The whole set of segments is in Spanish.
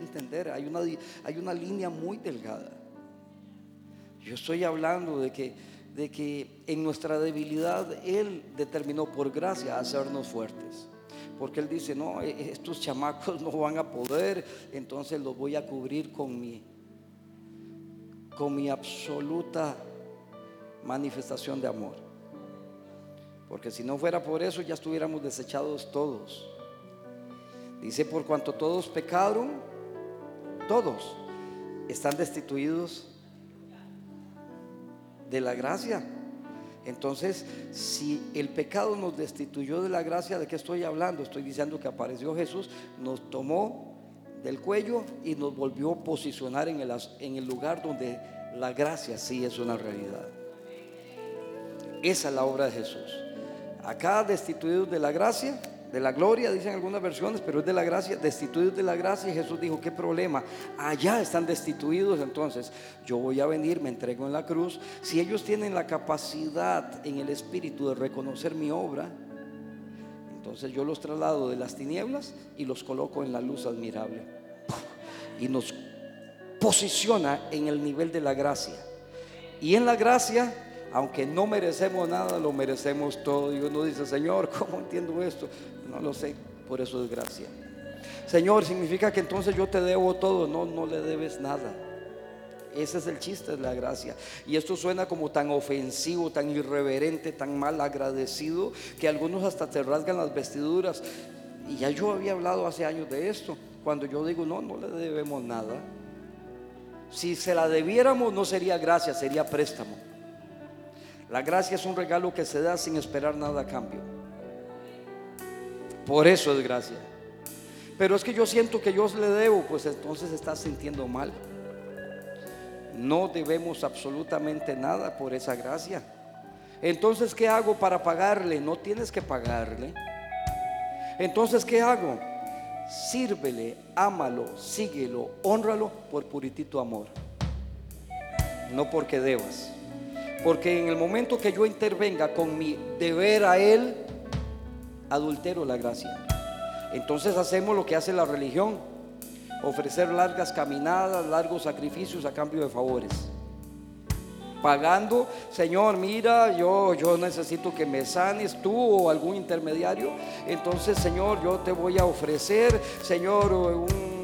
entender, hay una, hay una línea muy delgada. Yo estoy hablando de que, de que en nuestra debilidad Él determinó por gracia hacernos fuertes. Porque Él dice, no, e, estos chamacos no van a poder, entonces los voy a cubrir con mi, con mi absoluta manifestación de amor. Porque si no fuera por eso ya estuviéramos desechados todos. Dice, por cuanto todos pecaron, todos están destituidos de la gracia. Entonces, si el pecado nos destituyó de la gracia, ¿de qué estoy hablando? Estoy diciendo que apareció Jesús, nos tomó del cuello y nos volvió a posicionar en el, en el lugar donde la gracia sí es una realidad. Esa es la obra de Jesús. Acá destituidos de la gracia, de la gloria, dicen algunas versiones, pero es de la gracia, destituidos de la gracia. Y Jesús dijo, ¿qué problema? Allá están destituidos, entonces yo voy a venir, me entrego en la cruz. Si ellos tienen la capacidad en el Espíritu de reconocer mi obra, entonces yo los traslado de las tinieblas y los coloco en la luz admirable. Y nos posiciona en el nivel de la gracia. Y en la gracia aunque no merecemos nada, lo merecemos todo. Y uno dice, Señor, ¿cómo entiendo esto? No lo sé, por eso es gracia. Señor, significa que entonces yo te debo todo. No, no le debes nada. Ese es el chiste de la gracia. Y esto suena como tan ofensivo, tan irreverente, tan mal agradecido, que algunos hasta te rasgan las vestiduras. Y ya yo había hablado hace años de esto. Cuando yo digo, no, no le debemos nada. Si se la debiéramos, no sería gracia, sería préstamo. La gracia es un regalo que se da sin esperar nada a cambio. Por eso es gracia. Pero es que yo siento que yo le debo, pues entonces estás sintiendo mal. No debemos absolutamente nada por esa gracia. Entonces, ¿qué hago para pagarle? No tienes que pagarle. Entonces, ¿qué hago? Sírvele, ámalo, síguelo, honralo por puritito amor. No porque debas. Porque en el momento que yo intervenga con mi deber a Él, adultero la gracia. Entonces hacemos lo que hace la religión, ofrecer largas caminadas, largos sacrificios a cambio de favores. Pagando, Señor, mira, yo, yo necesito que me sanes tú o algún intermediario. Entonces, Señor, yo te voy a ofrecer, Señor, un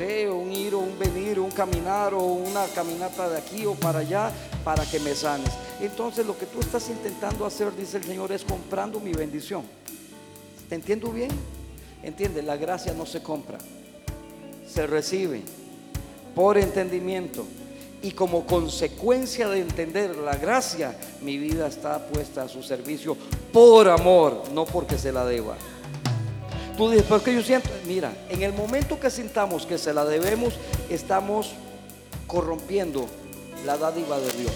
un ir o un venir, un caminar o una caminata de aquí o para allá para que me sanes. Entonces lo que tú estás intentando hacer, dice el Señor, es comprando mi bendición. ¿Te entiendo bien? Entiende, la gracia no se compra, se recibe por entendimiento. Y como consecuencia de entender la gracia, mi vida está puesta a su servicio por amor, no porque se la deba. Tú dices, pero que yo siento, mira, en el momento que sintamos que se la debemos, estamos corrompiendo la dádiva de Dios.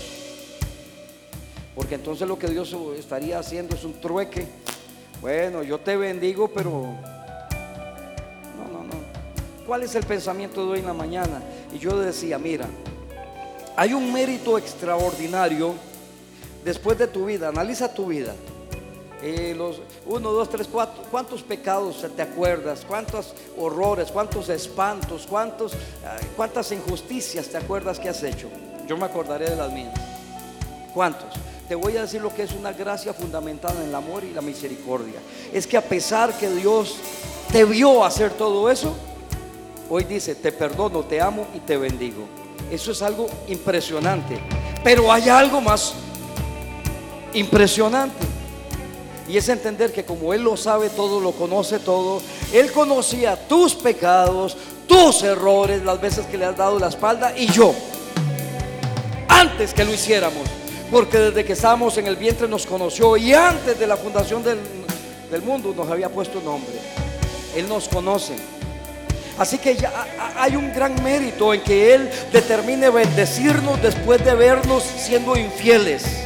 Porque entonces lo que Dios estaría haciendo es un trueque. Bueno, yo te bendigo, pero no, no, no. ¿Cuál es el pensamiento de hoy en la mañana? Y yo decía, mira, hay un mérito extraordinario después de tu vida. Analiza tu vida. Eh, los 1, 2, 3, 4, ¿cuántos pecados te acuerdas? ¿Cuántos horrores? ¿Cuántos espantos? ¿Cuántos, ¿Cuántas injusticias te acuerdas que has hecho? Yo me acordaré de las mías. ¿Cuántos? Te voy a decir lo que es una gracia fundamentada en el amor y la misericordia. Es que a pesar que Dios te vio hacer todo eso, hoy dice, te perdono, te amo y te bendigo. Eso es algo impresionante. Pero hay algo más impresionante. Y es entender que como Él lo sabe todo, lo conoce todo, Él conocía tus pecados, tus errores, las veces que le has dado la espalda y yo, antes que lo hiciéramos, porque desde que estábamos en el vientre nos conoció y antes de la fundación del, del mundo nos había puesto nombre. Él nos conoce. Así que ya hay un gran mérito en que Él determine bendecirnos después de vernos siendo infieles.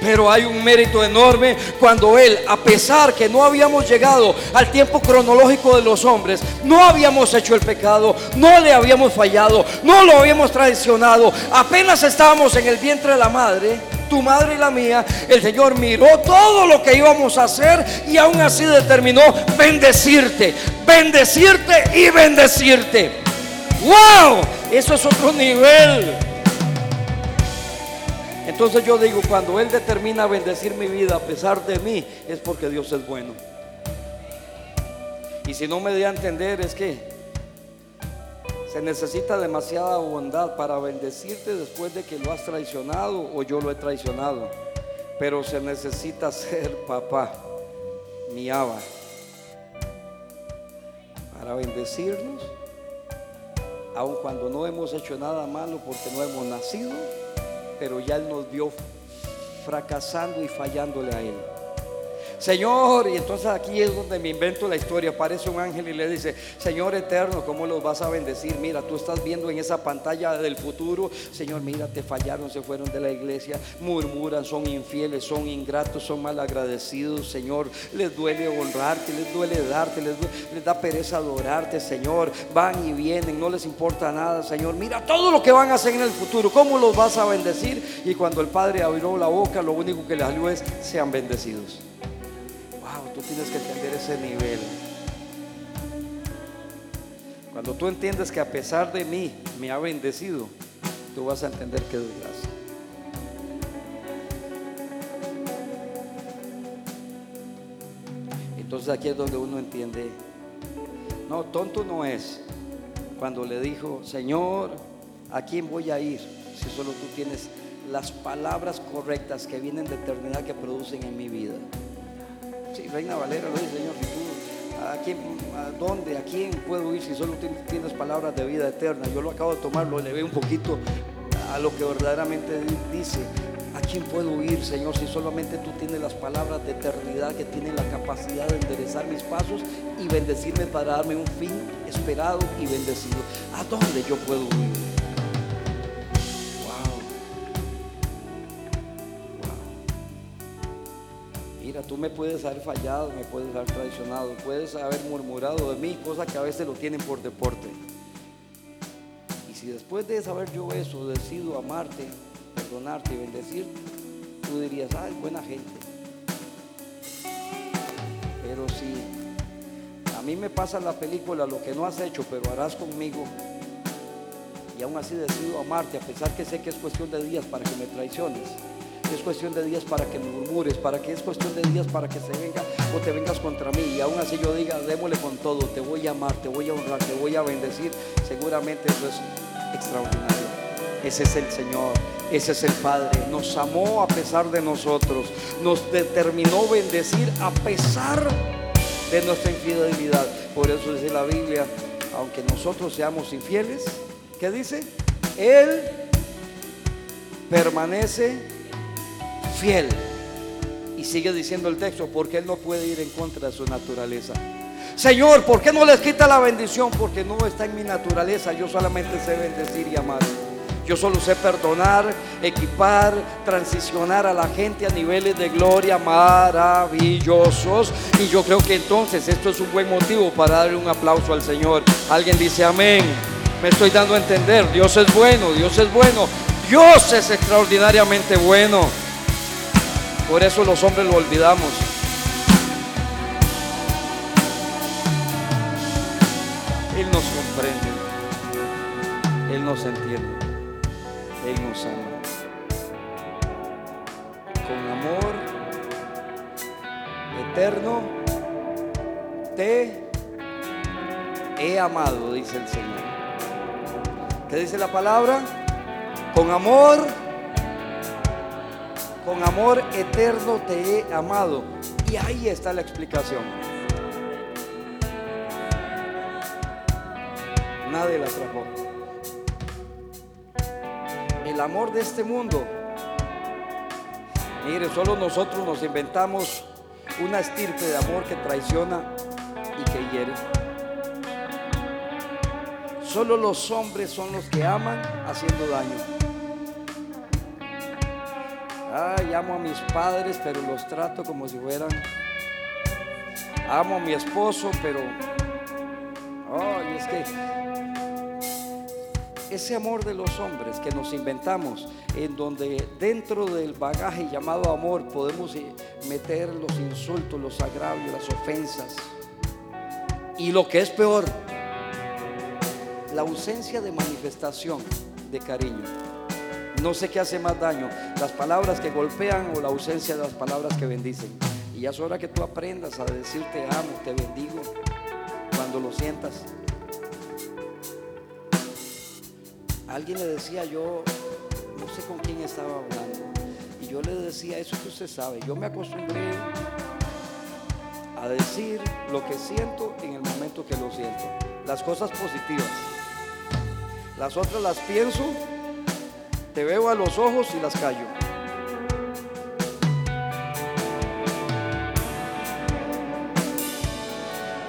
Pero hay un mérito enorme cuando Él, a pesar que no habíamos llegado al tiempo cronológico de los hombres, no habíamos hecho el pecado, no le habíamos fallado, no lo habíamos traicionado, apenas estábamos en el vientre de la madre, tu madre y la mía, el Señor miró todo lo que íbamos a hacer y aún así determinó bendecirte, bendecirte y bendecirte. ¡Wow! Eso es otro nivel. Entonces yo digo, cuando Él determina bendecir mi vida a pesar de mí, es porque Dios es bueno. Y si no me da a entender es que se necesita demasiada bondad para bendecirte después de que lo has traicionado o yo lo he traicionado. Pero se necesita ser papá, mi aba, para bendecirnos, aun cuando no hemos hecho nada malo porque no hemos nacido, pero ya Él nos vio fracasando y fallándole a Él. Señor, y entonces aquí es donde me invento la historia. Aparece un ángel y le dice, Señor eterno, ¿cómo los vas a bendecir? Mira, tú estás viendo en esa pantalla del futuro, Señor, mira, te fallaron, se fueron de la iglesia, murmuran, son infieles, son ingratos, son malagradecidos, Señor. Les duele honrarte, les duele darte, les, les da pereza adorarte, Señor. Van y vienen, no les importa nada, Señor. Mira todo lo que van a hacer en el futuro, ¿cómo los vas a bendecir? Y cuando el Padre abrió la boca, lo único que le salió es, sean bendecidos. Tú tienes que entender ese nivel. Cuando tú entiendes que a pesar de mí me ha bendecido, tú vas a entender que es gracia. Entonces aquí es donde uno entiende, no, tonto no es cuando le dijo, Señor, ¿a quién voy a ir si solo tú tienes las palabras correctas que vienen de eternidad que producen en mi vida? Reina Valera lo dice, Señor, si tú, ¿a, quién, ¿a dónde, a quién puedo ir si solo tienes palabras de vida eterna? Yo lo acabo de tomar, lo elevé un poquito a lo que verdaderamente dice. ¿A quién puedo ir, Señor, si solamente tú tienes las palabras de eternidad que tienen la capacidad de enderezar mis pasos y bendecirme para darme un fin esperado y bendecido? ¿A dónde yo puedo ir? Tú me puedes haber fallado, me puedes haber traicionado, puedes haber murmurado de mí, cosas que a veces lo tienen por deporte. Y si después de saber yo eso decido amarte, perdonarte y bendecirte, tú dirías, ah, es buena gente. Pero si a mí me pasa la película lo que no has hecho, pero harás conmigo, y aún así decido amarte, a pesar que sé que es cuestión de días para que me traiciones es cuestión de días para que me murmures, para que es cuestión de días para que se venga o te vengas contra mí. Y aún así yo diga, démosle con todo, te voy a amar, te voy a honrar, te voy a bendecir. Seguramente eso es extraordinario. Ese es el Señor, ese es el Padre. Nos amó a pesar de nosotros, nos determinó bendecir a pesar de nuestra infidelidad. Por eso dice la Biblia, aunque nosotros seamos infieles, ¿qué dice? Él permanece fiel. Y sigue diciendo el texto, porque Él no puede ir en contra de su naturaleza. Señor, ¿por qué no les quita la bendición? Porque no está en mi naturaleza. Yo solamente sé bendecir y amar. Yo solo sé perdonar, equipar, transicionar a la gente a niveles de gloria maravillosos. Y yo creo que entonces esto es un buen motivo para darle un aplauso al Señor. Alguien dice amén. Me estoy dando a entender. Dios es bueno, Dios es bueno. Dios es extraordinariamente bueno. Por eso los hombres lo olvidamos. Él nos comprende. Él nos entiende. Él nos ama. Con amor eterno te he amado, dice el Señor. ¿Qué dice la palabra? Con amor con amor eterno te he amado. Y ahí está la explicación. Nadie la atrapó. El amor de este mundo. Mire, solo nosotros nos inventamos una estirpe de amor que traiciona y que hiere. Solo los hombres son los que aman haciendo daño. Ay, amo a mis padres, pero los trato como si fueran. Amo a mi esposo, pero. Ay, es que. Ese amor de los hombres que nos inventamos, en donde dentro del bagaje llamado amor podemos eh, meter los insultos, los agravios, las ofensas. Y lo que es peor, la ausencia de manifestación de cariño. No sé qué hace más daño, las palabras que golpean o la ausencia de las palabras que bendicen. Y ya es hora que tú aprendas a decir te amo, te bendigo, cuando lo sientas. Alguien le decía yo, no sé con quién estaba hablando, y yo le decía eso que usted sabe, yo me acostumbré a decir lo que siento en el momento que lo siento, las cosas positivas. Las otras las pienso, te veo a los ojos y las callo.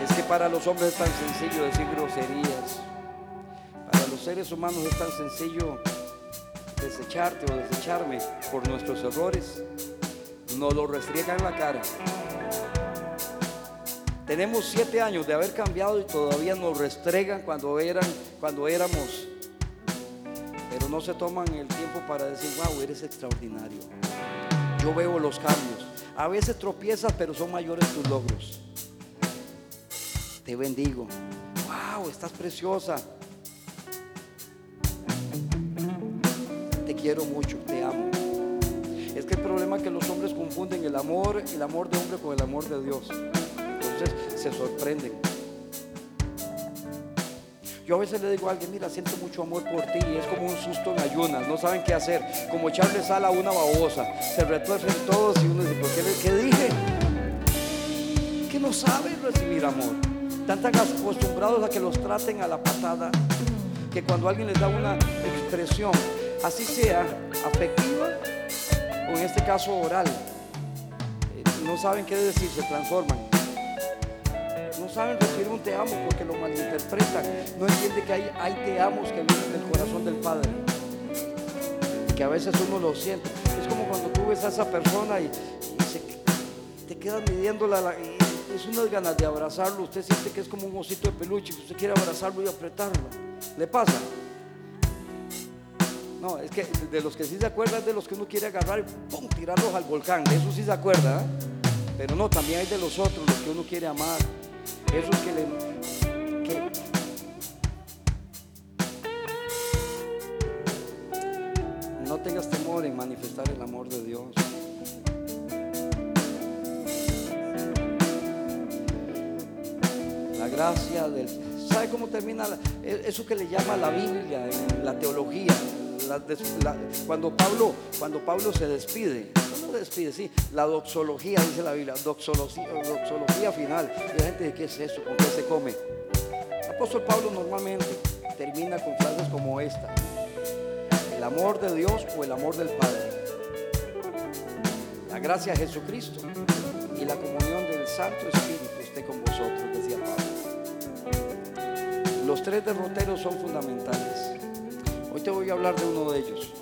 Es que para los hombres es tan sencillo decir groserías. Para los seres humanos es tan sencillo desecharte o desecharme por nuestros errores. Nos lo restriegan la cara. Tenemos siete años de haber cambiado y todavía nos restregan cuando, eran, cuando éramos no se toman el tiempo para decir, wow, eres extraordinario. Yo veo los cambios. A veces tropiezas, pero son mayores tus logros. Te bendigo. Wow, estás preciosa. Te quiero mucho, te amo. Es que el problema es que los hombres confunden el amor, el amor de hombre con el amor de Dios. Entonces se sorprenden. Yo a veces le digo a alguien, mira, siento mucho amor por ti y es como un susto en ayunas, no saben qué hacer, como echarle sal a una babosa, se retuercen todos y uno dice, ¿por qué, qué dije? Que no saben recibir amor, están tan acostumbrados a que los traten a la patada, que cuando alguien les da una expresión, así sea afectiva o en este caso oral, eh, no saben qué decir, se transforman saben recibir un te amo porque lo malinterpretan. No entiende que hay, hay te amos que vienen del corazón del Padre. Y que a veces uno lo siente. Es como cuando tú ves a esa persona y, te quedas midiéndola. Y es unas ganas de abrazarlo. Usted siente que es como un osito de peluche. Usted quiere abrazarlo y apretarlo. ¿Le pasa? No, es que de los que sí se acuerdan de los que uno quiere agarrar y ¡pum! tirarlos al volcán. De eso sí se acuerda. ¿eh? Pero no, también hay de los otros, los que uno quiere amar. Esos que le... no tengas temor en manifestar el amor de Dios. La gracia del... ¿Sabe cómo termina e, eso que le llama la Biblia, la teología? Cuando, Pablo, cuando Pablo se despide, despide, sí, la doxología, dice la Biblia, doxología, final. Y la gente dice, ¿qué es eso? ¿Con qué se come? El apóstol Pablo normalmente termina con frases como esta. El amor de Dios o el amor del Padre. La gracia de Jesucristo y la comunión del Santo Espíritu esté con vosotros, decía Pablo. Los tres derroteros son fundamentales. Voy a hablar de uno de ellos,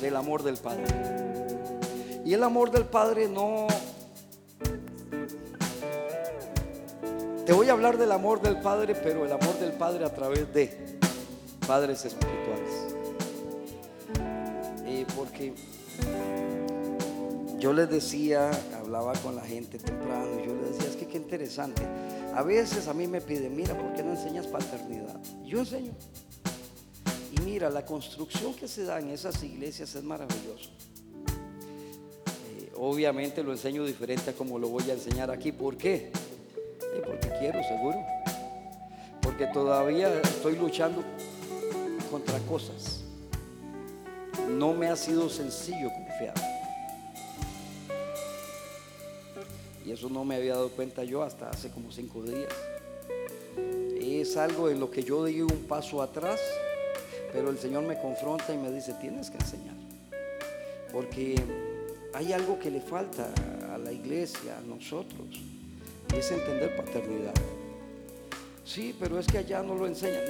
del amor del Padre. Y el amor del Padre no... Te voy a hablar del amor del Padre, pero el amor del Padre a través de padres espirituales. porque yo les decía, hablaba con la gente temprano, y yo les decía, es que qué interesante. A veces a mí me piden, mira, ¿por qué no enseñas paternidad? Yo enseño. Mira, la construcción que se da en esas iglesias es maravillosa. Obviamente lo enseño diferente a como lo voy a enseñar aquí. ¿Por qué? porque quiero, seguro. Porque todavía estoy luchando contra cosas. No me ha sido sencillo confiar. Y eso no me había dado cuenta yo hasta hace como cinco días. Es algo en lo que yo di un paso atrás, pero el Señor me confronta y me dice, tienes que enseñar. Porque hay algo que le falta a la iglesia, a nosotros, y es entender paternidad. Sí, pero es que allá no lo enseñan.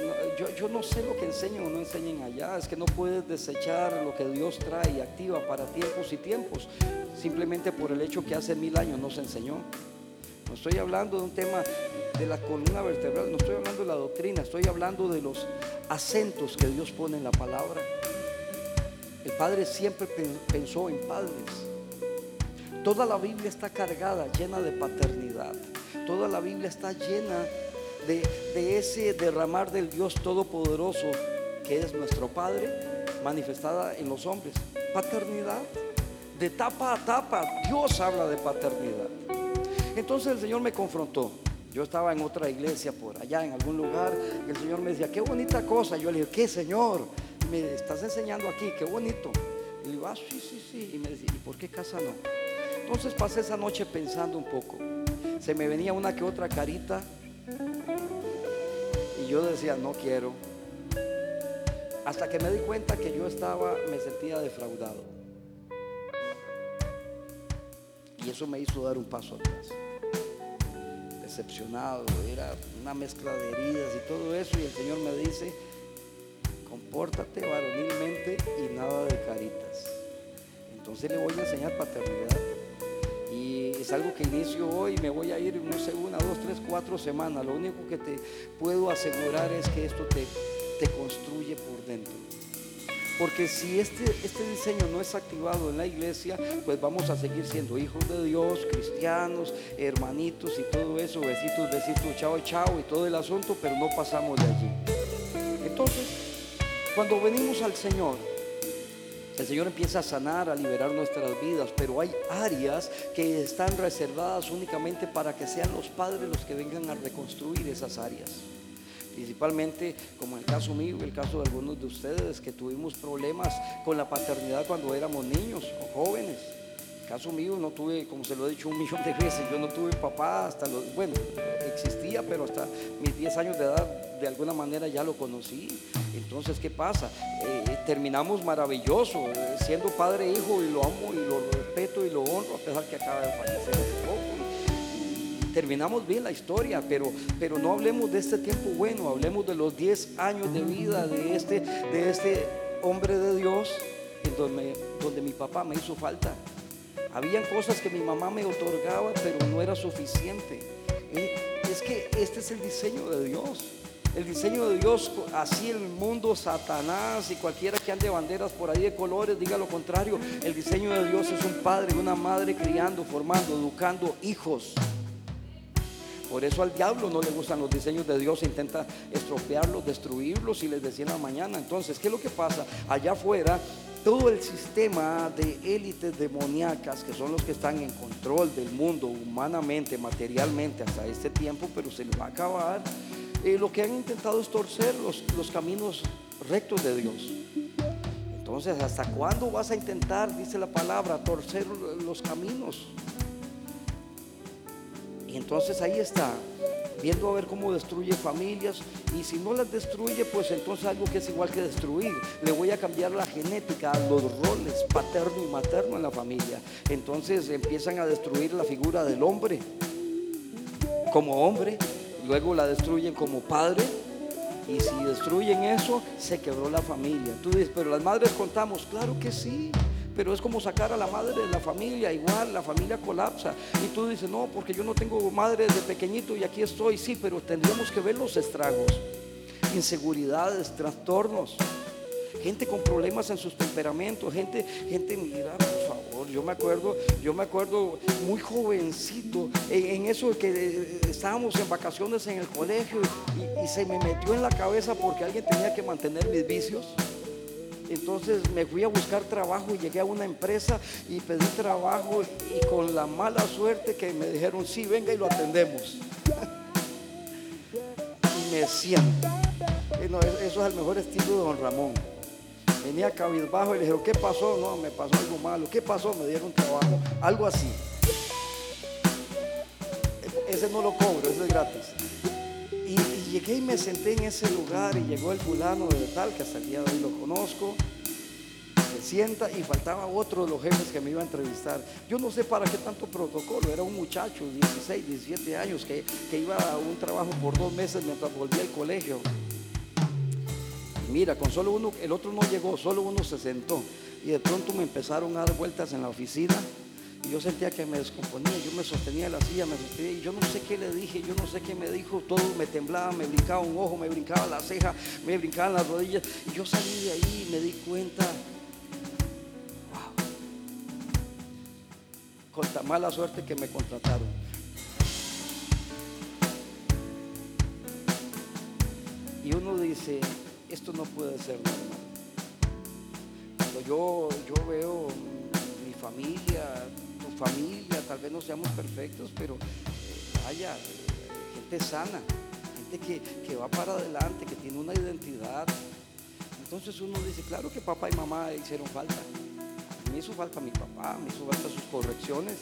yo, no sé lo que enseñan o no enseñan allá. Es que no puedes desechar lo que Dios trae y activa para tiempos y tiempos, simplemente por el hecho que hace mil años no se enseñó. No estoy hablando de un tema de la columna vertebral, no estoy hablando de la doctrina, estoy hablando de los acentos que Dios pone en la palabra. El Padre siempre pensó en padres. Toda la Biblia está cargada, llena de paternidad. Toda la Biblia está llena de, de ese derramar del Dios Todopoderoso que es nuestro Padre manifestada en los hombres. Paternidad. De tapa a tapa, Dios habla de paternidad. Entonces el Señor me confrontó. Yo estaba en otra iglesia por allá, en algún lugar, y el Señor me decía, qué bonita cosa. Yo le dije, ¿qué Señor? Me estás enseñando aquí, qué bonito. Y le digo, ah, sí, sí, sí. Y me decía, ¿y por qué casa no? Entonces pasé esa noche pensando un poco. Se me venía una que otra carita. Y yo decía, no quiero. Hasta que me di cuenta que yo estaba, me sentía defraudado. Y eso me hizo dar un paso atrás. Decepcionado, era una mezcla de heridas y todo eso. Y el Señor me dice, compórtate varonilmente y nada de caritas. Entonces le voy a enseñar paternidad. Y es algo que inicio hoy, me voy a ir, no sé, una, dos, tres, cuatro semanas. Lo único que te puedo asegurar es que esto te te construye por dentro. Porque si este, este diseño no es activado en la iglesia, pues vamos a seguir siendo hijos de Dios, cristianos, hermanitos y todo eso, besitos, besitos, chao, chao y todo el asunto, pero no pasamos de allí. Entonces, cuando venimos al Señor, el Señor empieza a sanar, a liberar nuestras vidas, pero hay áreas que están reservadas únicamente para que sean los padres los que vengan a reconstruir esas áreas principalmente como el caso mío y el caso de algunos de ustedes que tuvimos problemas con la paternidad cuando éramos niños o jóvenes. En el caso mío no tuve, como se lo he dicho un millón de veces, yo no tuve papá hasta los, bueno, existía, pero hasta mis 10 años de edad de alguna manera ya lo conocí. Entonces, ¿qué pasa? Eh, terminamos maravilloso, eh, siendo padre e hijo y lo amo y lo respeto y lo honro a pesar que acaba de fallecer terminamos bien la historia, pero, pero no hablemos de este tiempo bueno, hablemos de los 10 años de vida de este, de este hombre de Dios donde, donde mi papá me hizo falta. Habían cosas que mi mamá me otorgaba, pero no era suficiente. Es que este es el diseño de Dios. El diseño de Dios, así el mundo, Satanás y cualquiera que ande banderas por ahí de colores, diga lo contrario. El diseño de Dios es un padre y una madre criando, formando, educando hijos. Por eso al diablo no le gustan los diseños de Dios, intenta estropearlos, destruirlos y les decía en la mañana. Entonces, ¿qué es lo que pasa? Allá afuera, todo el sistema de élites demoníacas, que son los que están en control del mundo humanamente, materialmente, hasta este tiempo, pero se les va a acabar, eh, lo que han intentado es torcer los, los caminos rectos de Dios. Entonces, ¿hasta cuándo vas a intentar, dice la palabra, torcer los caminos? Entonces ahí está, viendo a ver cómo destruye familias. Y si no las destruye, pues entonces algo que es igual que destruir. Le voy a cambiar la genética, los roles paterno y materno en la familia. Entonces empiezan a destruir la figura del hombre como hombre, luego la destruyen como padre. Y si destruyen eso, se quebró la familia. Tú dices, pero las madres contamos, claro que sí pero es como sacar a la madre de la familia, igual la familia colapsa. Y tú dices, no, porque yo no tengo madre desde pequeñito y aquí estoy, sí, pero tendríamos que ver los estragos, inseguridades, trastornos. Gente con problemas en sus temperamentos, gente, gente, mira, por favor, yo me acuerdo, yo me acuerdo muy jovencito, en, eso que eh, estábamos en vacaciones en el colegio y se me metió en la cabeza porque alguien tenía que mantener mis vicios. Entonces me fui a buscar trabajo y llegué a una empresa y pedí trabajo y con la mala suerte que me dijeron, sí, venga y lo atendemos. y me siento. eso es el mejor estilo de don Ramón. Venía cabizbajo y le dijeron, ¿qué pasó? No, me pasó algo malo. ¿Qué pasó? Me dieron trabajo. Algo así. Ese no lo cobro, ese es gratis. Llegué y me senté en ese lugar y llegó el fulano de tal, que hasta el día de hoy lo conozco, se sienta y faltaba otro de los jefes que me iba a entrevistar. Yo no sé para qué tanto protocolo, era un muchacho, 16, 17 años, que, que iba a un trabajo por dos meses mientras volvía al colegio. Mira, con solo uno, el otro no llegó, solo uno se sentó. Y de pronto me empezaron a dar vueltas en la oficina yo sentía que me descomponía, yo me sostenía de la silla, me sostenía y yo no sé qué le dije, yo no sé qué me dijo, todo me temblaba, me brincaba un ojo, me brincaba la ceja, me brincaban las rodillas y yo salí de ahí y me di cuenta, wow, con tan mala suerte que me contrataron. Y uno dice, esto no puede ser normal. Cuando yo, yo veo mi familia, familia, tal vez no seamos perfectos, pero eh, vaya, gente sana, gente que, que va para adelante, que tiene una identidad. Entonces uno dice, claro que papá y mamá hicieron falta. Me hizo falta mi papá, me hizo falta sus correcciones,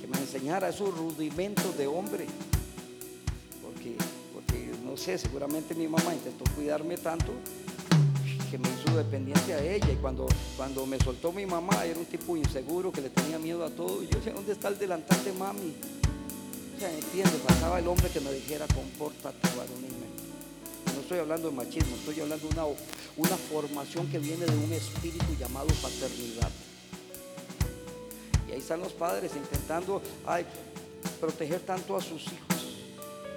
que me enseñara esos rudimentos de hombre. Porque, porque no sé, seguramente mi mamá intentó cuidarme tanto dependiente a ella. Y cuando, cuando me soltó mi mamá, era un tipo inseguro que le tenía miedo a todo. Y yo decía, ¿dónde está el delantal de mami? O sea, entiende, el hombre que me dijera, compórtate varonilmente. No estoy hablando de machismo, estoy hablando de una, una formación que viene de un espíritu llamado paternidad. Y ahí están los padres intentando proteger tanto a sus hijos,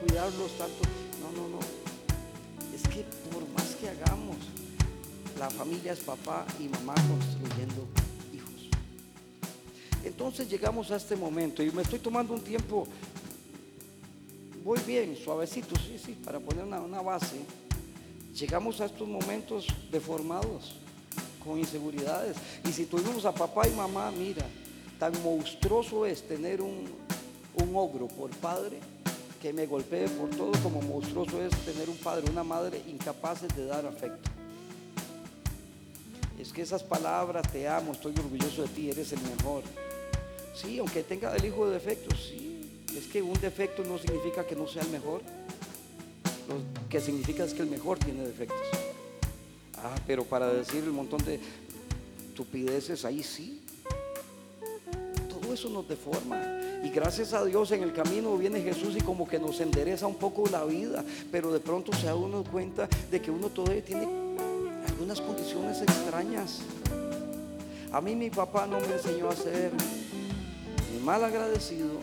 cuidarlos tanto. No, no, no. Es que por más que hagamos, la familia es papá y mamá construyendo hijos. Entonces llegamos a este momento y me estoy tomando un tiempo, voy bien, suavecito, sí, sí, para poner una, base. Llegamos a estos momentos deformados, con inseguridades. Y si tuvimos a papá y mamá, mira, tan monstruoso es tener un, un ogro por padre que me golpee por todo, como monstruoso es tener un padre, una madre incapaces de dar afecto. Es que esas palabras, te amo, estoy orgulloso de ti, eres el mejor. Sí, aunque tenga el hijo de defectos, sí. Es que un defecto no significa que no sea el mejor. Lo que significa es que el mejor tiene defectos. Ah, pero para decir el montón de estupideces, ahí sí. Todo eso nos deforma. Y gracias a Dios en el camino viene Jesús y como que nos endereza un poco la vida. Pero de pronto se da uno cuenta de que uno todavía tiene algunas condiciones extrañas. A mí mi papá no me enseñó a ser ni mal agradecido.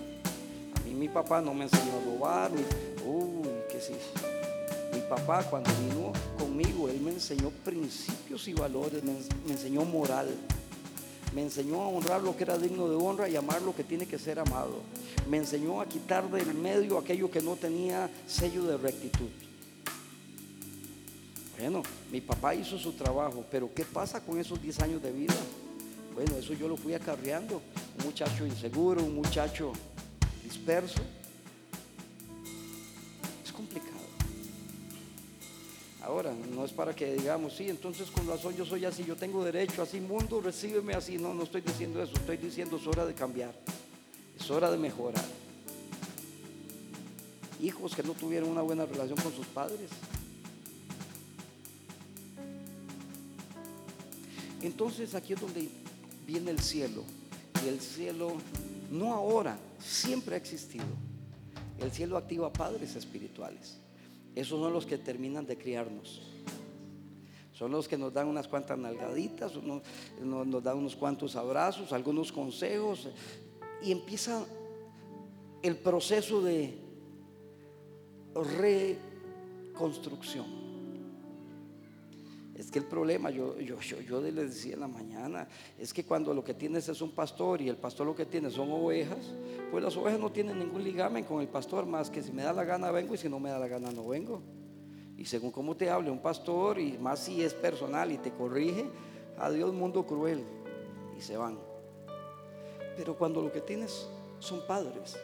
A mí mi papá no me enseñó a robar. Ni, uy, que sí. Mi papá cuando vino conmigo, él me enseñó principios y valores, me, me enseñó moral. Me enseñó a honrar lo que era digno de honra y amar lo que tiene que ser amado. Me enseñó a quitar del medio aquello que no tenía sello de rectitud. Bueno, mi papá hizo su trabajo, pero ¿qué pasa con esos 10 años de vida? Bueno, eso yo lo fui acarreando. Un muchacho inseguro, un muchacho disperso. Es complicado. Ahora, no es para que digamos, sí, entonces con razón yo soy así, yo tengo derecho, así mundo, recíbeme así. No, no estoy diciendo eso, estoy diciendo es hora de cambiar, es hora de mejorar. Hijos que no tuvieron una buena relación con sus padres. Entonces aquí es donde viene el cielo. Y el cielo, no ahora, siempre ha existido. El cielo activa padres espirituales. Esos son los que terminan de criarnos. Son los que nos dan unas cuantas nalgaditas, nos, nos dan unos cuantos abrazos, algunos consejos. Y empieza el proceso de reconstrucción. Es que el problema, yo, yo, yo, yo les decía en la mañana, es que cuando lo que tienes es un pastor y el pastor lo que tiene son ovejas, pues las ovejas no tienen ningún ligamen con el pastor más que si me da la gana vengo y si no me da la gana no vengo. Y según cómo te hable un pastor y más si es personal y te corrige, adiós mundo cruel y se van. Pero cuando lo que tienes son padres,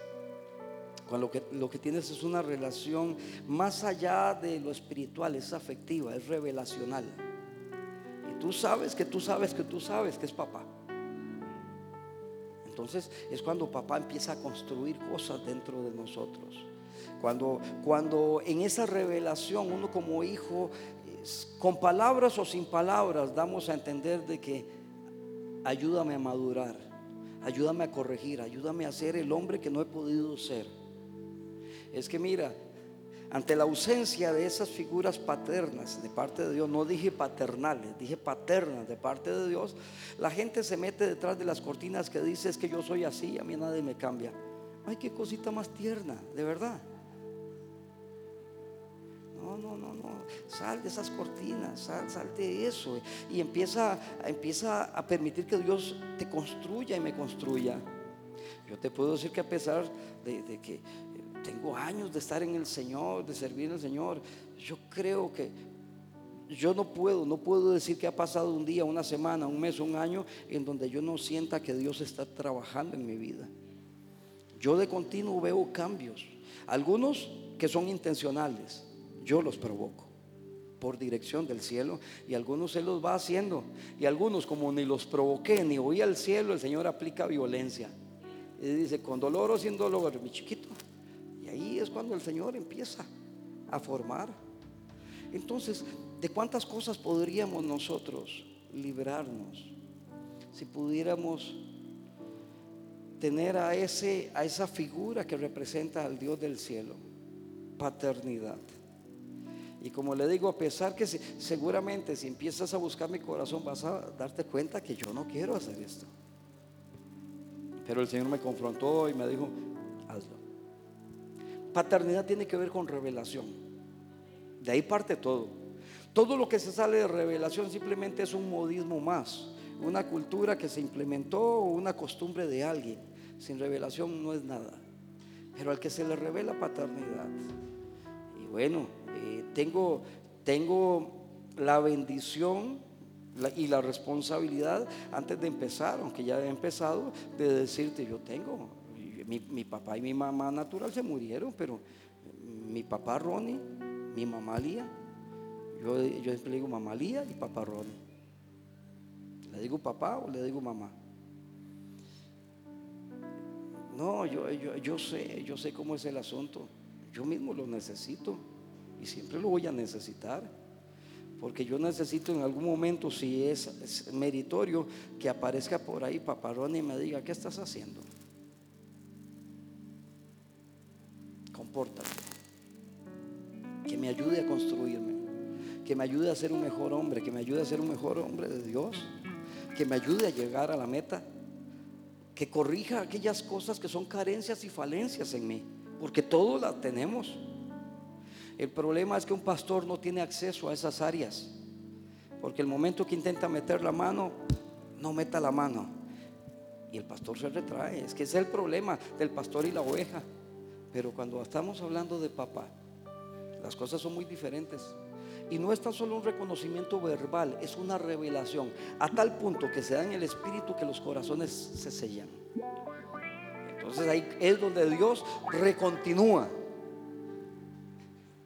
lo que, lo que tienes es una relación más allá de lo espiritual, es afectiva, es revelacional. Y tú sabes que tú sabes que tú sabes que es papá. Entonces es cuando papá empieza a construir cosas dentro de nosotros. Cuando, cuando en esa revelación uno como hijo, con palabras o sin palabras, damos a entender de que ayúdame a madurar, ayúdame a corregir, ayúdame a ser el hombre que no he podido ser. Es que mira, ante la ausencia de esas figuras paternas de parte de Dios, no dije paternales, dije paternas de parte de Dios, la gente se mete detrás de las cortinas que dice es que yo soy así, a mí nadie me cambia. Ay, qué cosita más tierna, de verdad. No, no, no, no. Sal de esas cortinas, sal, sal de eso. Y empieza, empieza a permitir que Dios te construya y me construya. Yo te puedo decir que a pesar de, de que tengo años de estar en el Señor, de servir al Señor. Yo creo que yo no puedo, no puedo decir que ha pasado un día, una semana, un mes, un año en donde yo no sienta que Dios está trabajando en mi vida. Yo de continuo veo cambios, algunos que son intencionales, yo los provoco por dirección del cielo y algunos Él los va haciendo y algunos como ni los provoqué ni oí al cielo, el Señor aplica violencia. Y dice, con dolor o sin dolor, mi chiquito. Ahí es cuando el Señor empieza a formar. Entonces, ¿de cuántas cosas podríamos nosotros librarnos si pudiéramos tener a, ese, a esa figura que representa al Dios del cielo? Paternidad. Y como le digo, a pesar que seguramente si empiezas a buscar mi corazón vas a darte cuenta que yo no quiero hacer esto. Pero el Señor me confrontó y me dijo. Paternidad tiene que ver con revelación. De ahí parte todo. Todo lo que se sale de revelación simplemente es un modismo más, una cultura que se implementó o una costumbre de alguien. Sin revelación no es nada. Pero al que se le revela paternidad. Y bueno, eh, tengo, tengo la bendición y la responsabilidad antes de empezar, aunque ya he empezado, de decirte, yo tengo, mi, papá y mi mamá natural se murieron, pero mi papá Ronnie, mi mamá Lía, yo, yo le digo mamá Lía y papá Ronnie. ¿Le digo papá o le digo mamá? No, yo, yo, yo sé, yo sé cómo es el asunto. Yo mismo lo necesito y siempre lo voy a necesitar. Porque yo necesito en algún momento, si es, meritorio, que aparezca por ahí paparón y me diga, ¿qué estás haciendo? Que me ayude a construirme. Que me ayude a ser un mejor hombre. Que me ayude a ser un mejor hombre de Dios. Que me ayude a llegar a la meta. Que corrija aquellas cosas que son carencias y falencias en mí. Porque todo la tenemos. El problema es que un pastor no tiene acceso a esas áreas. Porque el momento que intenta meter la mano, no meta la mano. Y el pastor se retrae. Es que ese es el problema del pastor y la oveja. Pero cuando estamos hablando de papá, las cosas son muy diferentes. Y no es tan solo un reconocimiento verbal, es una revelación. A tal punto que se da en el espíritu que los corazones se sellan. Entonces ahí es donde Dios recontinúa.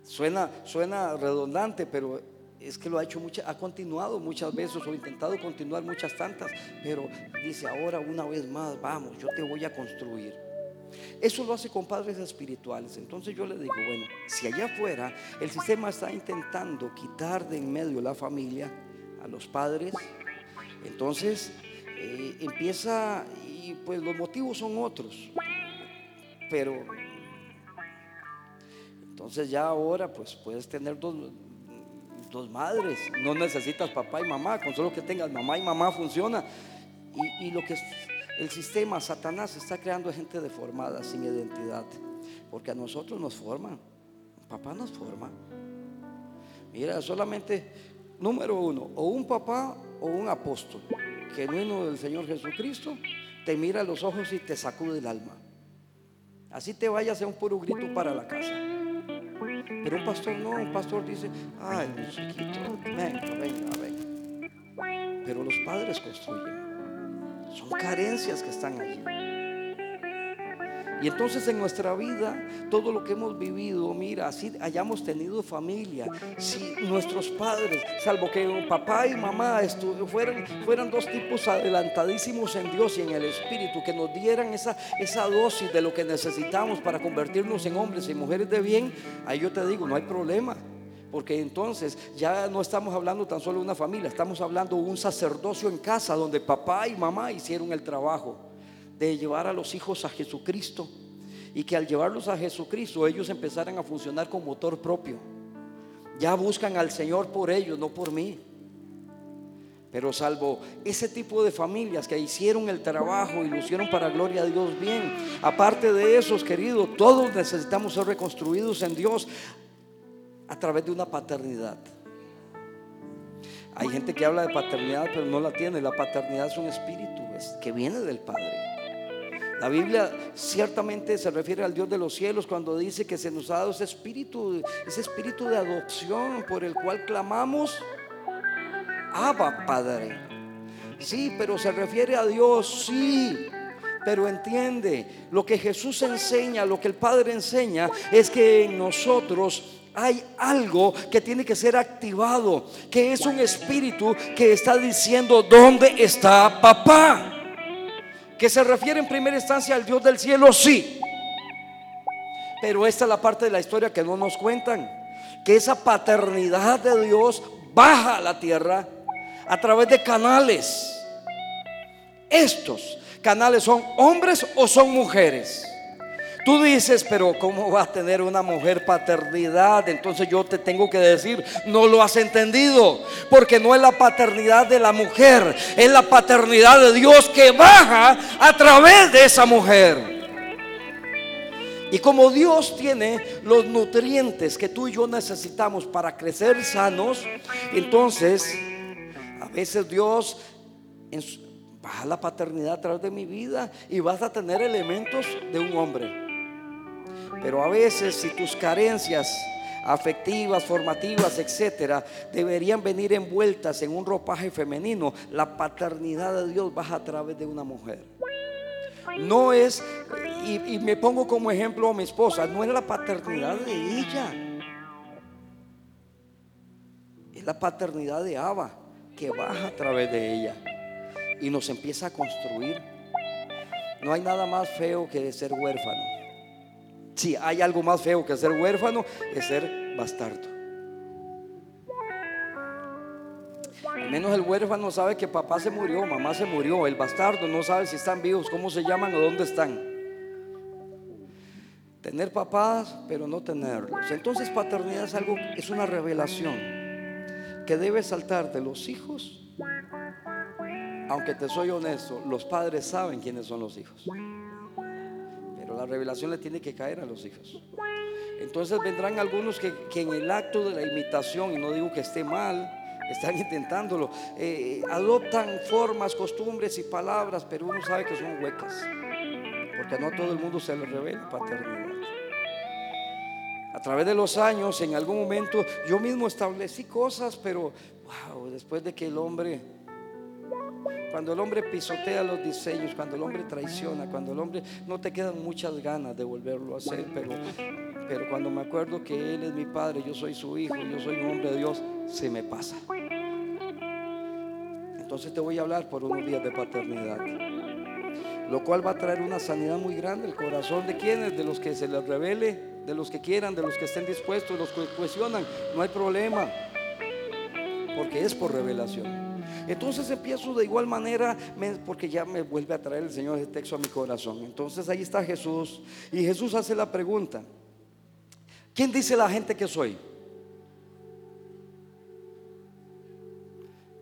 Suena, suena redundante, pero es que lo ha hecho mucho, ha continuado muchas veces o intentado continuar muchas tantas, pero dice ahora una vez más, vamos, yo te voy a construir. Eso lo hace con padres espirituales. Entonces yo le digo, bueno, si allá afuera el sistema está intentando quitar de en medio la familia, a los padres, entonces eh, empieza, y pues los motivos son otros, pero entonces ya ahora pues puedes tener dos, dos madres, no necesitas papá y mamá, con solo que tengas mamá y mamá funciona. Y, lo que el sistema, Satanás está creando gente deformada, sin identidad, porque a nosotros nos forman, papá nos forma. Mira, solamente número uno, o un papá o un apóstol, genuino del Señor Jesucristo, te mira a los ojos y te sacude el alma. Así te vayas a un puro grito para la casa. Pero un pastor no, un pastor dice, ay, mi chiquito, venga, venga, venga. Pero los padres construyen. Son carencias que están allí. Y entonces en nuestra vida, todo lo que hemos vivido, mira, así hayamos tenido familia, si nuestros padres, salvo que papá y mamá fueran, fueran dos tipos adelantadísimos en Dios y en el Espíritu, que nos dieran esa, esa dosis de lo que necesitamos para convertirnos en hombres y mujeres de bien, ahí yo te digo, no hay problema. Porque entonces ya no estamos hablando tan solo de una familia, estamos hablando de un sacerdocio en casa donde papá y mamá hicieron el trabajo de llevar a los hijos a Jesucristo y que al llevarlos a Jesucristo ellos empezaran a funcionar con motor propio. Ya buscan al Señor por ellos, no por mí. Pero salvo ese tipo de familias que hicieron el trabajo y lo hicieron para gloria a Dios bien. Aparte de esos, queridos, todos necesitamos ser reconstruidos en Dios a través de una paternidad. Hay gente que habla de paternidad pero no la tiene. La paternidad es un espíritu que viene del Padre. La Biblia ciertamente se refiere al Dios de los cielos cuando dice que se nos ha dado ese espíritu, ese espíritu de adopción por el cual clamamos, Abba Padre. Sí, pero se refiere a Dios, sí. Pero entiende, lo que Jesús enseña, lo que el Padre enseña, es que en nosotros hay algo que tiene que ser activado, que es un espíritu que está diciendo, ¿dónde está papá? Que se refiere en primera instancia al Dios del cielo, sí. Pero esta es la parte de la historia que no nos cuentan. Que esa paternidad de Dios baja a la tierra a través de canales. Estos canales son hombres o son mujeres. Tú dices, pero ¿cómo va a tener una mujer paternidad? Entonces yo te tengo que decir, no lo has entendido, porque no es la paternidad de la mujer, es la paternidad de Dios que baja a través de esa mujer. Y como Dios tiene los nutrientes que tú y yo necesitamos para crecer sanos, entonces a veces Dios baja la paternidad a través de mi vida y vas a tener elementos de un hombre. Pero a veces si tus carencias afectivas, formativas, etcétera, deberían venir envueltas en un ropaje femenino, la paternidad de Dios baja a través de una mujer. No es, y, me pongo como ejemplo a mi esposa, no es la paternidad de ella, es la paternidad de Abba que baja a través de ella y nos empieza a construir. No hay nada más feo que ser huérfano. Si hay algo más feo que ser huérfano, es ser bastardo. Al menos el huérfano sabe que papá se murió, mamá se murió. El bastardo no sabe si están vivos, cómo se llaman o dónde están. Tener papás, pero no tenerlos. Entonces paternidad es algo, es una revelación que debe saltar de los hijos. Aunque te soy honesto, los padres saben quiénes son los hijos la revelación le tiene que caer a los hijos. Entonces vendrán algunos que, en el acto de la imitación, y no digo que esté mal, están intentándolo, eh, adoptan formas, costumbres y palabras, pero uno sabe que son huecas, porque no a todo el mundo se le revela paternidad. A través de los años, en algún momento, yo mismo establecí cosas, pero wow, después de que el hombre cuando el hombre pisotea los diseños, cuando el hombre traiciona, cuando el hombre no te quedan muchas ganas de volverlo a hacer, pero, pero cuando me acuerdo que Él es mi Padre, yo soy su Hijo, yo soy un hombre de Dios, se me pasa. Entonces te voy a hablar por unos días de paternidad, lo cual va a traer una sanidad muy grande, el corazón de quienes, de los que se les revele, de los que quieran, de los que estén dispuestos, de los que cuestionan, no hay problema, porque es por revelación. Entonces empiezo de igual manera, porque ya me vuelve a traer el Señor ese texto a mi corazón. Entonces ahí está Jesús y Jesús hace la pregunta, ¿quién dice la gente que soy?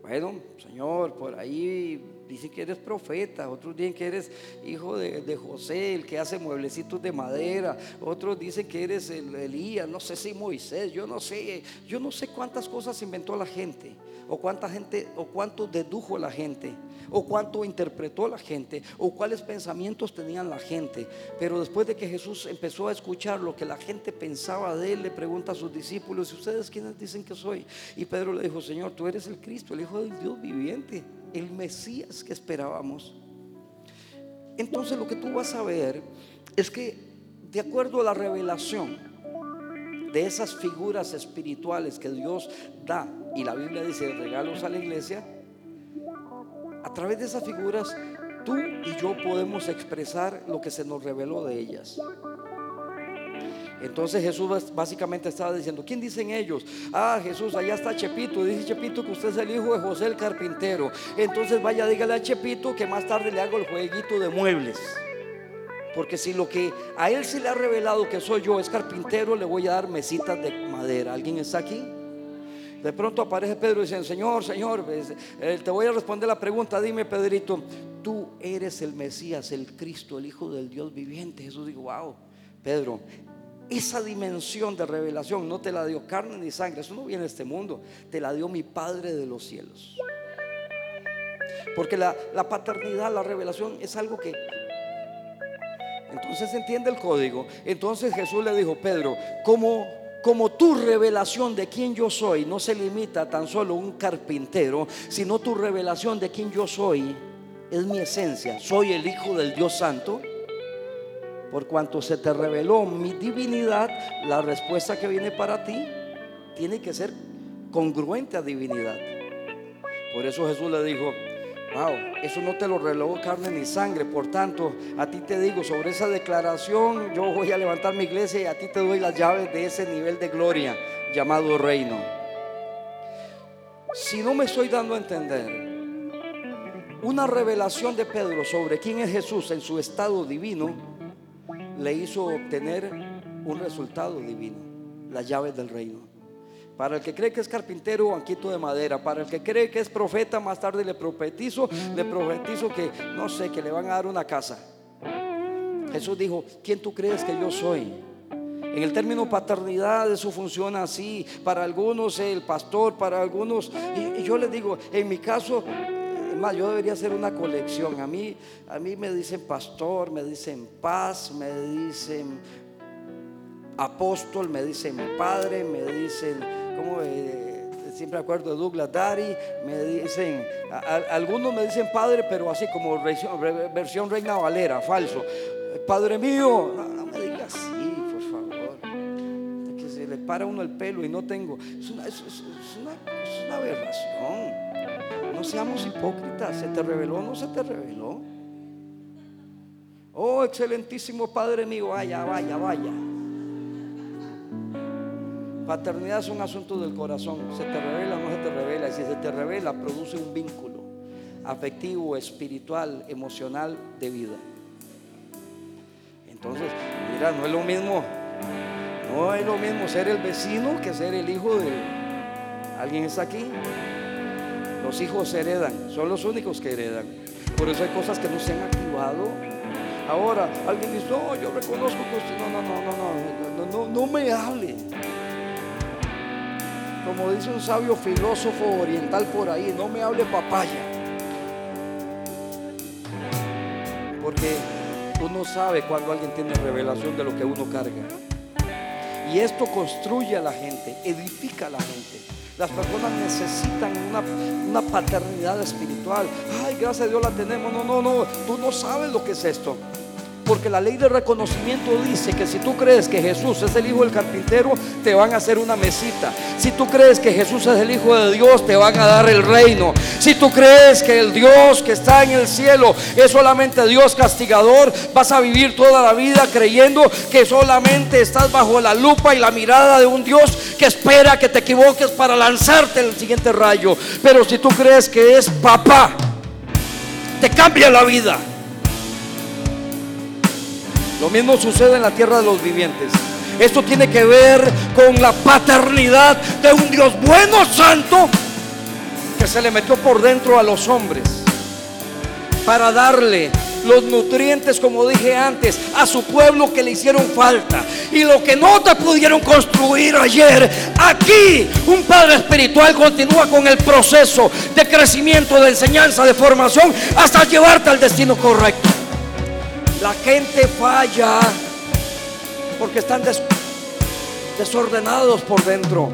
Bueno, Señor, por ahí dicen que eres profeta, otros dicen que eres hijo de, José, el que hace mueblecitos de madera, otros dicen que eres el Elías, no sé si Moisés, yo no sé, yo no sé cuántas cosas inventó la gente o cuánta gente, o cuánto dedujo la gente, o cuánto interpretó la gente, o cuáles pensamientos tenían la gente. Pero después de que Jesús empezó a escuchar lo que la gente pensaba de él, le pregunta a sus discípulos, ¿y ustedes quiénes dicen que soy? Y Pedro le dijo, Señor, tú eres el Cristo, el Hijo del Dios viviente, el Mesías que esperábamos. Entonces lo que tú vas a ver es que de acuerdo a la revelación, de esas figuras espirituales que Dios da, y la Biblia dice regalos a la iglesia, a través de esas figuras tú y yo podemos expresar lo que se nos reveló de ellas. Entonces Jesús básicamente estaba diciendo, ¿quién dicen ellos? Ah, Jesús, allá está Chepito. Dice Chepito que usted es el hijo de José el carpintero. Entonces vaya, dígale a Chepito que más tarde le hago el jueguito de muebles. Porque si lo que a él se le ha revelado que soy yo es carpintero, le voy a dar mesitas de madera. ¿Alguien está aquí? De pronto aparece Pedro y dice, Señor, Señor, eh, te voy a responder la pregunta. Dime, Pedrito, tú eres el Mesías, el Cristo, el Hijo del Dios viviente. Jesús dijo, wow, Pedro, esa dimensión de revelación no te la dio carne ni sangre. Eso no viene de este mundo. Te la dio mi Padre de los cielos. Porque la, la paternidad, la revelación es algo que Entonces entiende el código. Entonces Jesús le dijo, Pedro, como, como tu revelación de quién yo soy no se limita tan solo a un carpintero, sino tu revelación de quién yo soy es mi esencia. Soy el Hijo del Dios Santo. Por cuanto se te reveló mi divinidad, la respuesta que viene para ti tiene que ser congruente a divinidad. Por eso Jesús le dijo, wow, eso no te lo reveló carne ni sangre. Por tanto, a ti te digo, sobre esa declaración, yo voy a levantar mi iglesia y a ti te doy las llaves de ese nivel de gloria llamado reino. Si no me estoy dando a entender, una revelación de Pedro sobre quién es Jesús en su estado divino le hizo obtener un resultado divino, las llaves del reino. Para el que cree que es carpintero, banquito de madera. Para el que cree que es profeta, más tarde le profetizo, le profetizo que, no sé, que le van a dar una casa. Jesús dijo, ¿quién tú crees que yo soy? En el término paternidad eso funciona así. Para algunos el pastor, para algunos... Y, yo les digo, en mi caso, más, yo debería hacer una colección. A mí, a mí me dicen pastor, me dicen paz, me dicen apóstol, me dicen padre, me dicen como eh, siempre acuerdo de Douglas Daddy, me dicen, algunos me dicen padre, pero así como versión, Reina Valera, falso. Padre mío, no, me digas así, por favor. que se le para uno el pelo y no tengo. Es una, es, una, es una aberración. No seamos hipócritas. ¿Se te reveló o no se te reveló? Oh, excelentísimo Padre mío, vaya, vaya, vaya. Paternidad es un asunto del corazón. Se te revela o no se te revela. Y si se te revela, produce un vínculo afectivo, espiritual, emocional de vida. Entonces, mira, no es lo mismo. No es lo mismo ser el vecino que ser el hijo de alguien está aquí. Los hijos heredan, son los únicos que heredan. Por eso hay cosas que no se han activado. Ahora, alguien dice, no, yo reconozco que usted. No, no, no, no, no, no, no, no me hable como dice un sabio filósofo oriental por ahí, no me hable papaya. Porque uno sabe cuando alguien tiene revelación de lo que uno carga. Y esto construye a la gente, edifica a la gente. Las personas necesitan una, una, paternidad espiritual. Ay, gracias a Dios la tenemos. No, no, no. Tú no sabes lo que es esto. Porque la ley de reconocimiento dice que si tú crees que Jesús es el hijo del carpintero, te van a hacer una mesita. Si tú crees que Jesús es el hijo de Dios, te van a dar el reino. Si tú crees que el Dios que está en el cielo es solamente Dios castigador, vas a vivir toda la vida creyendo que solamente estás bajo la lupa y la mirada de un Dios que espera que te equivoques para lanzarte el siguiente rayo. Pero si tú crees que es papá, te cambia la vida. Lo mismo sucede en la tierra de los vivientes. Esto tiene que ver con la paternidad de un Dios bueno, santo, que se le metió por dentro a los hombres para darle los nutrientes, como dije antes, a su pueblo que le hicieron falta. Y lo que no te pudieron construir ayer, aquí un Padre Espiritual continúa con el proceso de crecimiento, de enseñanza, de formación, hasta llevarte al destino correcto. La gente falla porque están desordenados por dentro.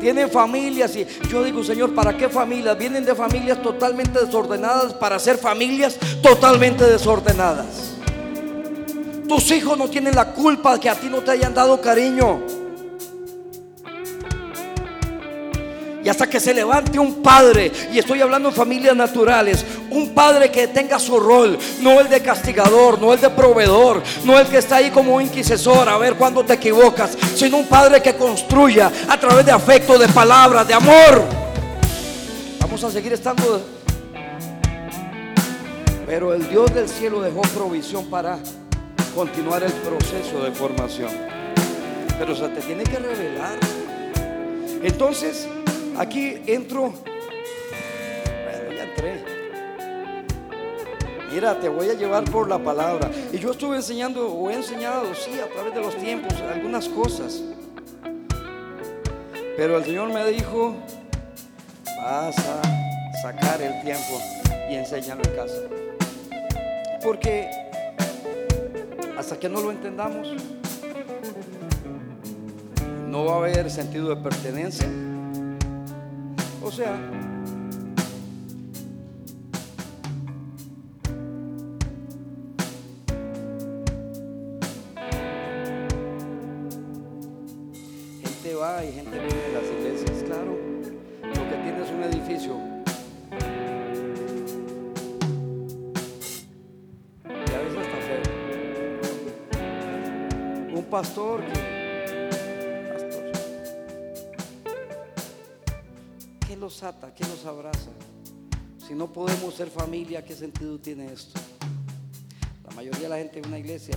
Tienen familias y yo digo, Señor, ¿para qué familias? Vienen de familias totalmente desordenadas para ser familias totalmente desordenadas. Tus hijos no tienen la culpa que a ti no te hayan dado cariño. Y hasta que se levante un padre, y estoy hablando de familias naturales, un padre que tenga su rol, no el de castigador, no el de proveedor, no el que está ahí como un inquisidor a ver cuándo te equivocas, sino un padre que construya a través de afecto, de palabras, de amor. Vamos a seguir estando. Pero el Dios del cielo dejó provisión para continuar el proceso de formación. Pero se te tiene que revelar. Entonces, Aquí entro. Bueno, ya entré. Mira, te voy a llevar por la palabra. Y yo estuve enseñando, o he enseñado, sí, a través de los tiempos, algunas cosas. Pero el Señor me dijo, vas a sacar el tiempo y enseñarlo en casa. Porque hasta que no lo entendamos, no va a haber sentido de pertenencia. O sea, gente va y gente viene de las iglesias, claro. Lo que tiene es un edificio. Y a veces está feo. Un pastor ata? ¿Qué los abraza? Si no podemos ser familia, ¿qué sentido tiene esto? La mayoría de la gente en una iglesia,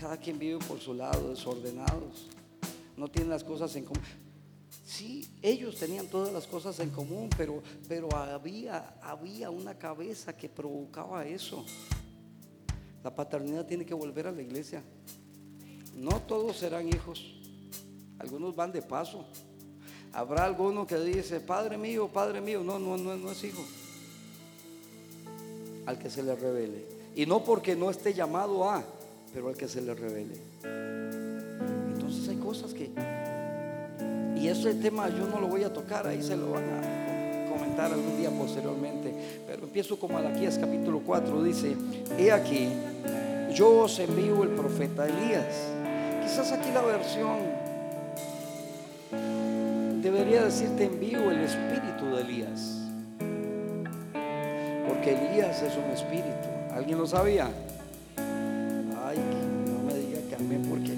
cada quien vive por su lado, desordenados. No tienen las cosas en común. Sí, ellos tenían todas las cosas en común, pero, pero había, había una cabeza que provocaba eso. La paternidad tiene que volver a la iglesia. No todos serán hijos. Algunos van de paso. Habrá alguno que dice, Padre mío, Padre mío. No, no, no, es hijo. Al que se le revele. Y no porque no esté llamado a, pero al que se le revele. Entonces hay cosas que... Y ese tema yo no lo voy a tocar, ahí se lo van a comentar algún día posteriormente. Pero empiezo con Malaquías capítulo 4, dice, he aquí, yo os envío el profeta Elías. Quizás aquí la versión debería decir te envío el espíritu de Elías. Porque Elías es un espíritu. ¿Alguien lo sabía? Ay, no me diga que amén porque.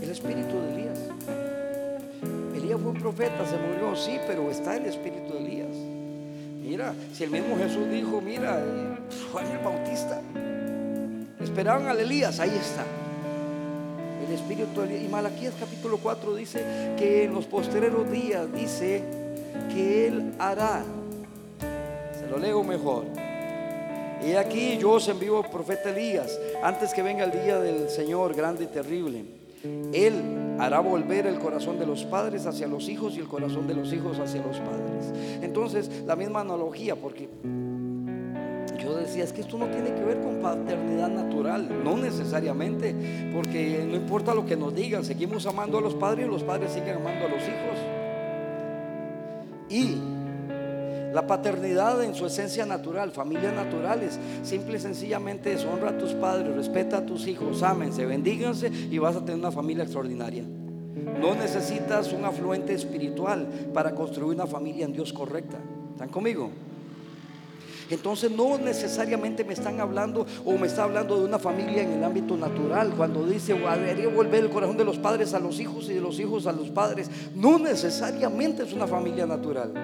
El espíritu de Elías. Elías fue un profeta, se murió, sí, pero está el espíritu de Elías. Mira, si el mismo Jesús dijo, mira, eh, Juan el Bautista, esperaban al Elías, ahí está. El espíritu de. Y Malaquías capítulo 4 dice que en los postreros días dice que él hará. Se lo leo mejor. Y aquí yo os envío profeta Elías antes que venga el día del Señor grande y terrible. Él hará volver el corazón de los padres hacia los hijos y el corazón de los hijos hacia los padres. Entonces, la misma analogía, porque yo decía, es que esto no tiene que ver con paternidad natural, no necesariamente, porque no importa lo que nos digan, seguimos amando a los padres y los padres siguen amando a los hijos. Y la paternidad en su esencia natural, familias naturales, simple y sencillamente es honra a tus padres, respeta a tus hijos, ámense, bendíganse y vas a tener una familia extraordinaria. No necesitas un afluente espiritual para construir una familia en Dios correcta. ¿Están conmigo? Entonces no necesariamente me están hablando o me está hablando de una familia en el ámbito natural. Cuando dice, debería volver el corazón de los padres a los hijos y de los hijos a los padres. No necesariamente es una familia natural.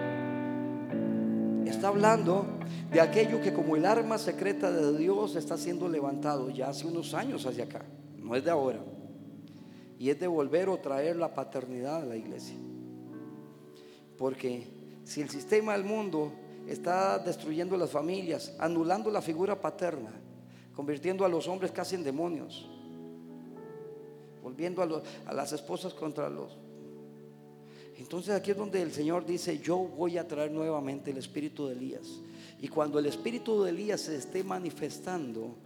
Está hablando de aquello que como el arma secreta de Dios está siendo levantado ya hace unos años hacia acá. No es de ahora. Y es de volver o traer la paternidad a la iglesia. Porque si el sistema del mundo está destruyendo las familias, anulando la figura paterna, convirtiendo a los hombres casi en demonios, volviendo a, las esposas contra los... Entonces aquí es donde el Señor dice, yo voy a traer nuevamente el espíritu de Elías. Y cuando el espíritu de Elías se esté manifestando,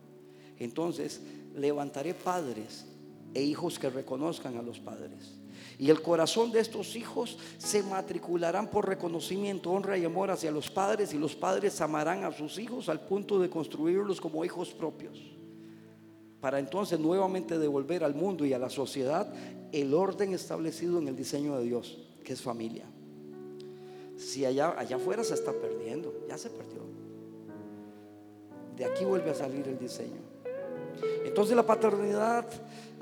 entonces levantaré padres e hijos que reconozcan a los padres. Y el corazón de estos hijos se matricularán por reconocimiento, honra y amor hacia los padres y los padres amarán a sus hijos al punto de construirlos como hijos propios. Para entonces nuevamente devolver al mundo y a la sociedad el orden establecido en el diseño de Dios, que es familia. Si allá, allá afuera se está perdiendo, ya se perdió. De aquí vuelve a salir el diseño. Entonces la paternidad,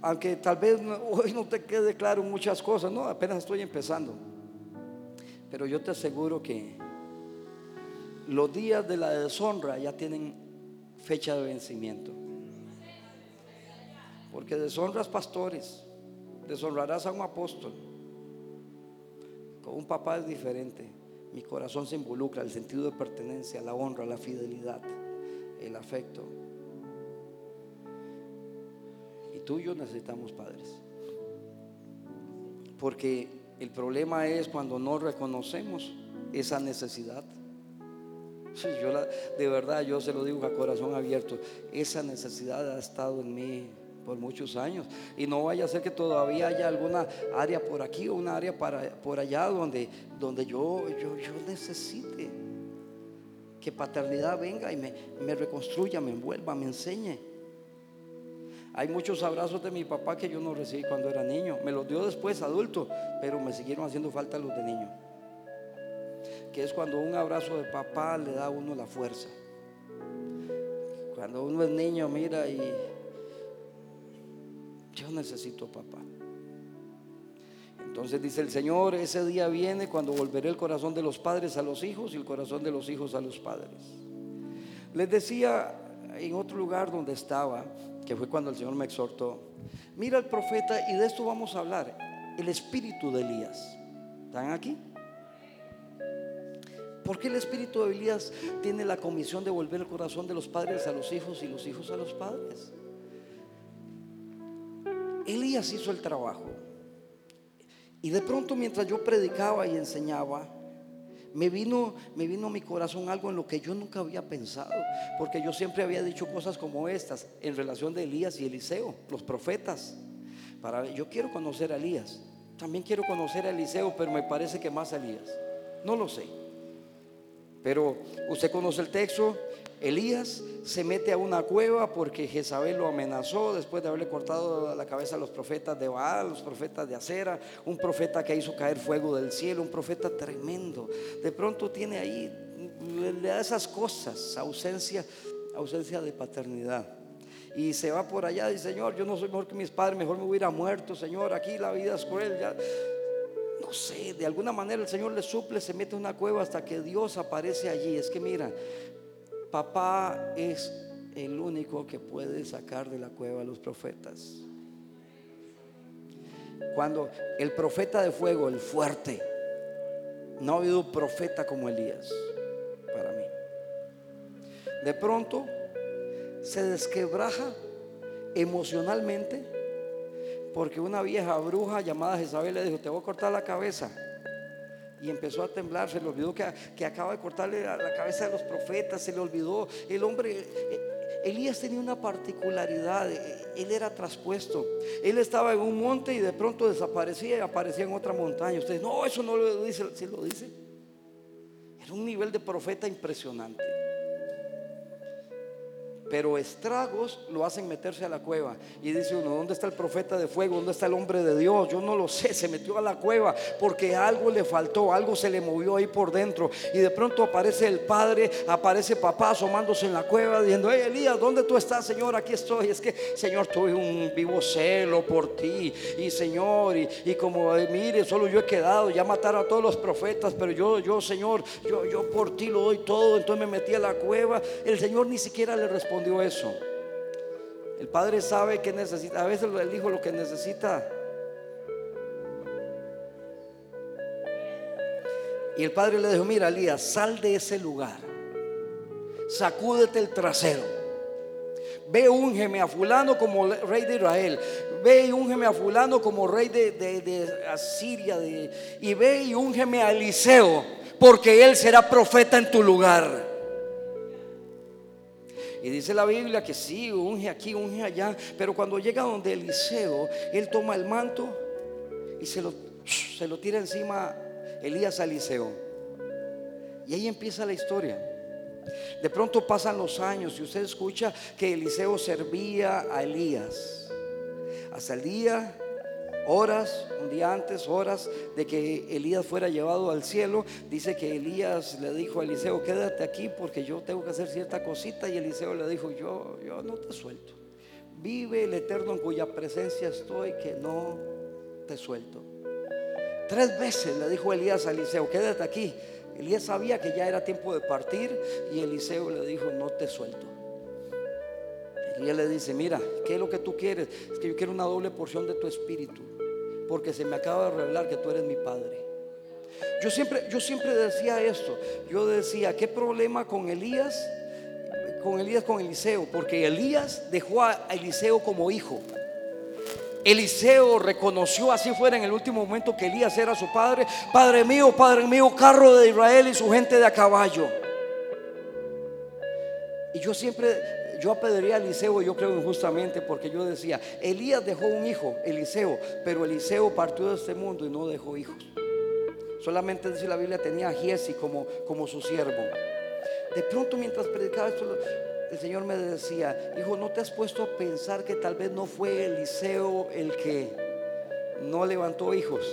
aunque tal vez hoy no te quede claro muchas cosas, no, apenas estoy empezando. Pero yo te aseguro que los días de la deshonra ya tienen fecha de vencimiento. Porque deshonras pastores, deshonrarás a un apóstol. Con un papá es diferente. Mi corazón se involucra, el sentido de pertenencia, la honra, la fidelidad, el afecto. Y tú necesitamos padres. Porque El problema es cuando no reconocemos esa necesidad. yo de verdad, yo se lo digo a corazón abierto, esa necesidad ha estado en mí por muchos años. Y no vaya a ser que todavía haya alguna área por aquí o una área para, por allá donde, donde yo, yo, yo necesite que paternidad venga y me, me reconstruya, me envuelva, me enseñe. Hay muchos abrazos de mi papá que yo no recibí cuando era niño. Me los dio después adulto, pero me siguieron haciendo falta los de niño. Que es cuando un abrazo de papá le da a uno la fuerza. Cuando uno es niño, mira y yo necesito papá. Entonces dice el Señor, ese día viene cuando volveré el corazón de los padres a los hijos y el corazón de los hijos a los padres. Les decía en otro lugar donde estaba, que fue cuando el Señor me exhortó, mira al profeta y de esto vamos a hablar, el espíritu de Elías. ¿Están aquí? ¿Por qué el espíritu de Elías tiene la comisión de volver el corazón de los padres a los hijos y los hijos a los padres? Elías hizo el trabajo. Y de pronto mientras yo predicaba y enseñaba, me vino, me vino a mi corazón algo en lo que yo nunca había pensado, porque yo siempre había dicho cosas como estas en relación de Elías y Eliseo, los profetas. Para, yo quiero conocer a Elías, también quiero conocer a Eliseo, pero me parece que más a Elías. No lo sé. Pero usted conoce el texto, Elías se mete a una cueva porque Jezabel lo amenazó después de haberle cortado la cabeza a los profetas de Baal, los profetas de Acera, un profeta que hizo caer fuego del cielo, un profeta tremendo. De pronto tiene ahí, le da esas cosas, ausencia, ausencia de paternidad. Y se va por allá dice, Señor, yo no soy mejor que mis padres, mejor me hubiera muerto, Señor, aquí la vida es cruel. Ya. No sé, de alguna manera el Señor le suple, se mete en una cueva hasta que Dios aparece allí. Es que mira, Papá es el único que puede sacar de la cueva a los profetas. Cuando el profeta de fuego, el fuerte, no ha habido profeta como Elías para mí. De pronto se desquebraja emocionalmente porque una vieja bruja llamada Jezabel le dijo, te voy a cortar la cabeza y empezó a temblar. Se le olvidó que, que acaba de cortarle la, cabeza de los profetas. Se le olvidó. El hombre, eh, Elías tenía una particularidad. Eh, él era traspuesto. Él estaba en un monte y de pronto desaparecía y aparecía en otra montaña. Ustedes, no, eso no lo dice. Si lo dice. Era un nivel de profeta impresionante pero estragos lo hacen meterse a la cueva. Y dice uno, ¿dónde está el profeta de fuego? ¿Dónde está el hombre de Dios? Yo no lo sé, se metió a la cueva porque algo le faltó, algo se le movió ahí por dentro. Y de pronto aparece el padre, aparece papá asomándose en la cueva diciendo, hey Elías, ¿dónde tú estás, Señor? Aquí estoy. Es que, Señor, tuve un vivo celo por ti. Y Señor, y, como, eh, mire, solo yo he quedado, ya mataron a todos los profetas, pero yo, yo, Señor, yo, yo por ti lo doy todo. Entonces me metí a la cueva. El Señor ni siquiera le respondió eso. El padre sabe que necesita, a veces el hijo lo que necesita. Y el padre le dijo, mira, Elías, sal de ese lugar, sacúdete el trasero. Ve, úngeme a fulano como rey de Israel. Ve y úngeme a fulano como rey de, Asiria. y ve y úngeme a Eliseo, porque él será profeta en tu lugar. Y dice la Biblia que sí, unge aquí, unge allá. Pero cuando llega donde Eliseo, él toma el manto y se lo, se lo tira encima Elías a Eliseo. Y ahí empieza la historia. De pronto pasan los años y usted escucha que Eliseo servía a Elías. Hasta el día horas, un día antes, horas de que Elías fuera llevado al cielo, dice que Elías le dijo a Eliseo, quédate aquí porque yo tengo que hacer cierta cosita y Eliseo le dijo, yo, yo no te suelto. Vive el Eterno en cuya presencia estoy, que no te suelto. Tres veces le dijo Elías a Eliseo, quédate aquí. Elías sabía que ya era tiempo de partir y Eliseo le dijo, no te suelto. Él le dice, mira, ¿qué es lo que tú quieres? Es que yo quiero una doble porción de tu espíritu, porque se me acaba de revelar que tú eres mi padre. Yo siempre, yo siempre decía esto, yo decía, ¿qué problema con Elías? Con Elías, con Eliseo, porque Elías dejó a Eliseo como hijo. Eliseo reconoció, así fuera en el último momento, que Elías era su padre. Padre mío, Padre mío, carro de Israel y su gente de a caballo. Y yo siempre, yo apedreé a Eliseo, yo creo injustamente, porque yo decía, Elías dejó un hijo, Eliseo, pero Eliseo partió de este mundo y no dejó hijos. Solamente dice la Biblia, tenía a Giesi como, como su siervo. De pronto mientras predicaba esto, el Señor me decía, hijo, ¿no te has puesto a pensar que tal vez no fue Eliseo el que no levantó hijos?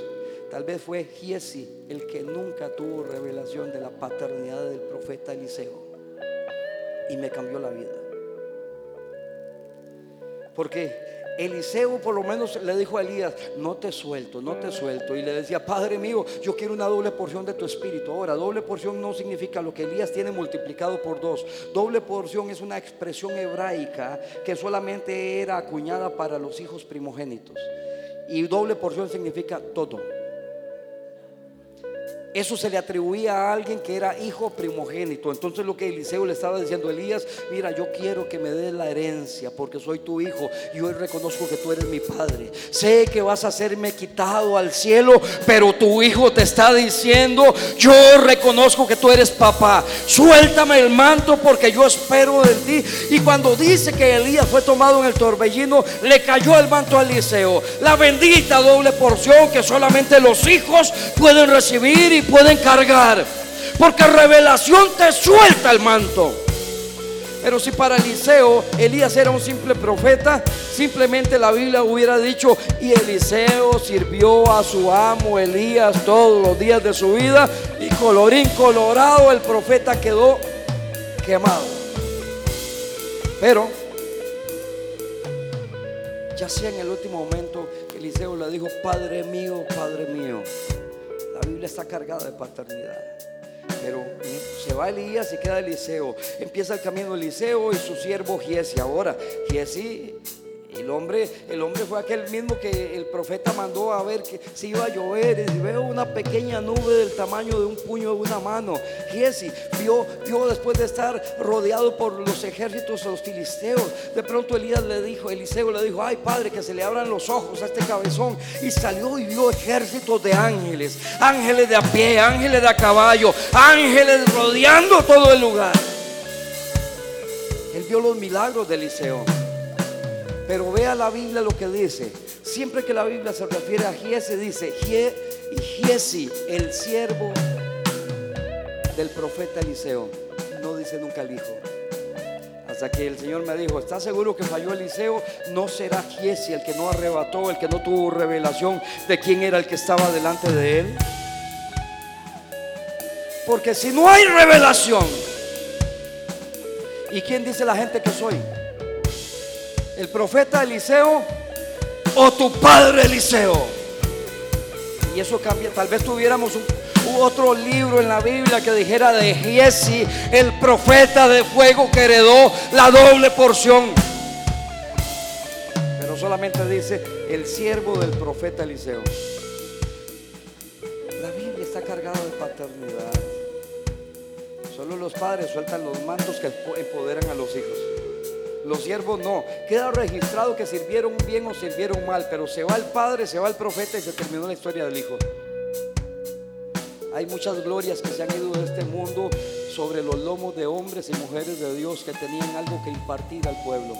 Tal vez fue Giesi el que nunca tuvo revelación de la paternidad del profeta Eliseo. Y me cambió la vida. Porque Eliseo por lo menos le dijo a Elías, no te suelto, no te suelto. Y le decía, Padre mío, yo quiero una doble porción de tu espíritu. Ahora, doble porción no significa lo que Elías tiene multiplicado por dos. Doble porción es una expresión hebraica que solamente era acuñada para los hijos primogénitos. Y doble porción significa todo. Eso se le atribuía a alguien que era hijo primogénito. Entonces lo que Eliseo le estaba diciendo a Elías, mira, yo quiero que me des la herencia porque soy tu hijo y hoy reconozco que tú eres mi padre. Sé que vas a serme quitado al cielo, pero tu hijo te está diciendo, yo reconozco que tú eres papá. Suéltame el manto porque yo espero de ti. Y cuando dice que Elías fue tomado en el torbellino, le cayó el manto a Eliseo. La bendita doble porción que solamente los hijos pueden recibir pueden cargar. Porque revelación te suelta el manto. Pero si para Eliseo Elías era un simple profeta, simplemente la Biblia hubiera dicho, y Eliseo sirvió a su amo Elías todos los días de su vida, y colorín colorado el profeta quedó quemado. Pero, ya sea en el último momento, Eliseo le dijo, Padre mío, Padre mío. La Biblia está cargada de paternidad. Pero se va Elías y queda Eliseo. Empieza el camino Eliseo y su siervo Giesi. Ahora, Giesi el hombre, el hombre fue aquel mismo que el profeta mandó a ver que si iba a llover y veo una pequeña nube del tamaño de un puño de una mano. Giesi vio, vio después de estar rodeado por los ejércitos de los filisteos. De pronto Elías le dijo, Eliseo le dijo, ay padre, que se le abran los ojos a este cabezón. Y salió y vio ejércitos de ángeles, ángeles de a pie, ángeles de a caballo, ángeles rodeando todo el lugar. Él vio los milagros de Eliseo. Pero vea la Biblia lo que dice. Siempre que la Biblia se refiere a Giesi, dice y Giesi, el siervo del profeta Eliseo. No dice nunca el hijo. Hasta que el Señor me dijo, ¿estás seguro que falló Eliseo? No será Giesi el que no arrebató, el que no tuvo revelación de quién era el que estaba delante de él. Porque si no hay revelación, ¿y quién dice la gente que soy? El profeta Eliseo o tu padre Eliseo. Y eso cambia. Tal vez tuviéramos otro libro en la Biblia que dijera de Giesi, el profeta de fuego que heredó la doble porción. Pero solamente dice el siervo del profeta Eliseo. La Biblia está cargada de paternidad. Solo los padres sueltan los mantos que empoderan a los hijos. Los siervos no. Queda registrado que sirvieron bien o sirvieron mal, pero se va el padre, se va el profeta y se terminó la historia del hijo. Hay muchas glorias que se han ido de este mundo sobre los lomos de hombres y mujeres de Dios que tenían algo que impartir al pueblo.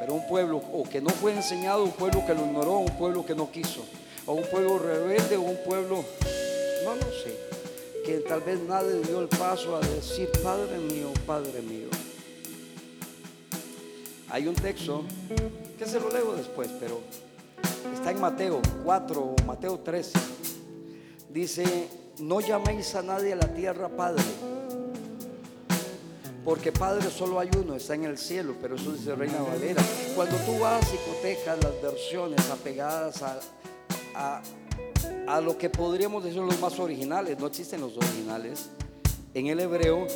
Pero un pueblo o que no fue enseñado, un pueblo que lo ignoró, un pueblo que no quiso, o un pueblo rebelde, o un pueblo, no lo sé, que tal vez nadie dio el paso a decir, Padre mío, Padre mío. Hay un texto que se lo leo después, pero está en Mateo 4 o Mateo 13. Dice, no llaméis a nadie a la tierra Padre, porque Padre solo hay uno, está en el cielo, pero eso dice Reina Valera. Cuando tú vas y cotejas las versiones apegadas a, a, a lo que podríamos decir los más originales, no existen los originales, en el hebreo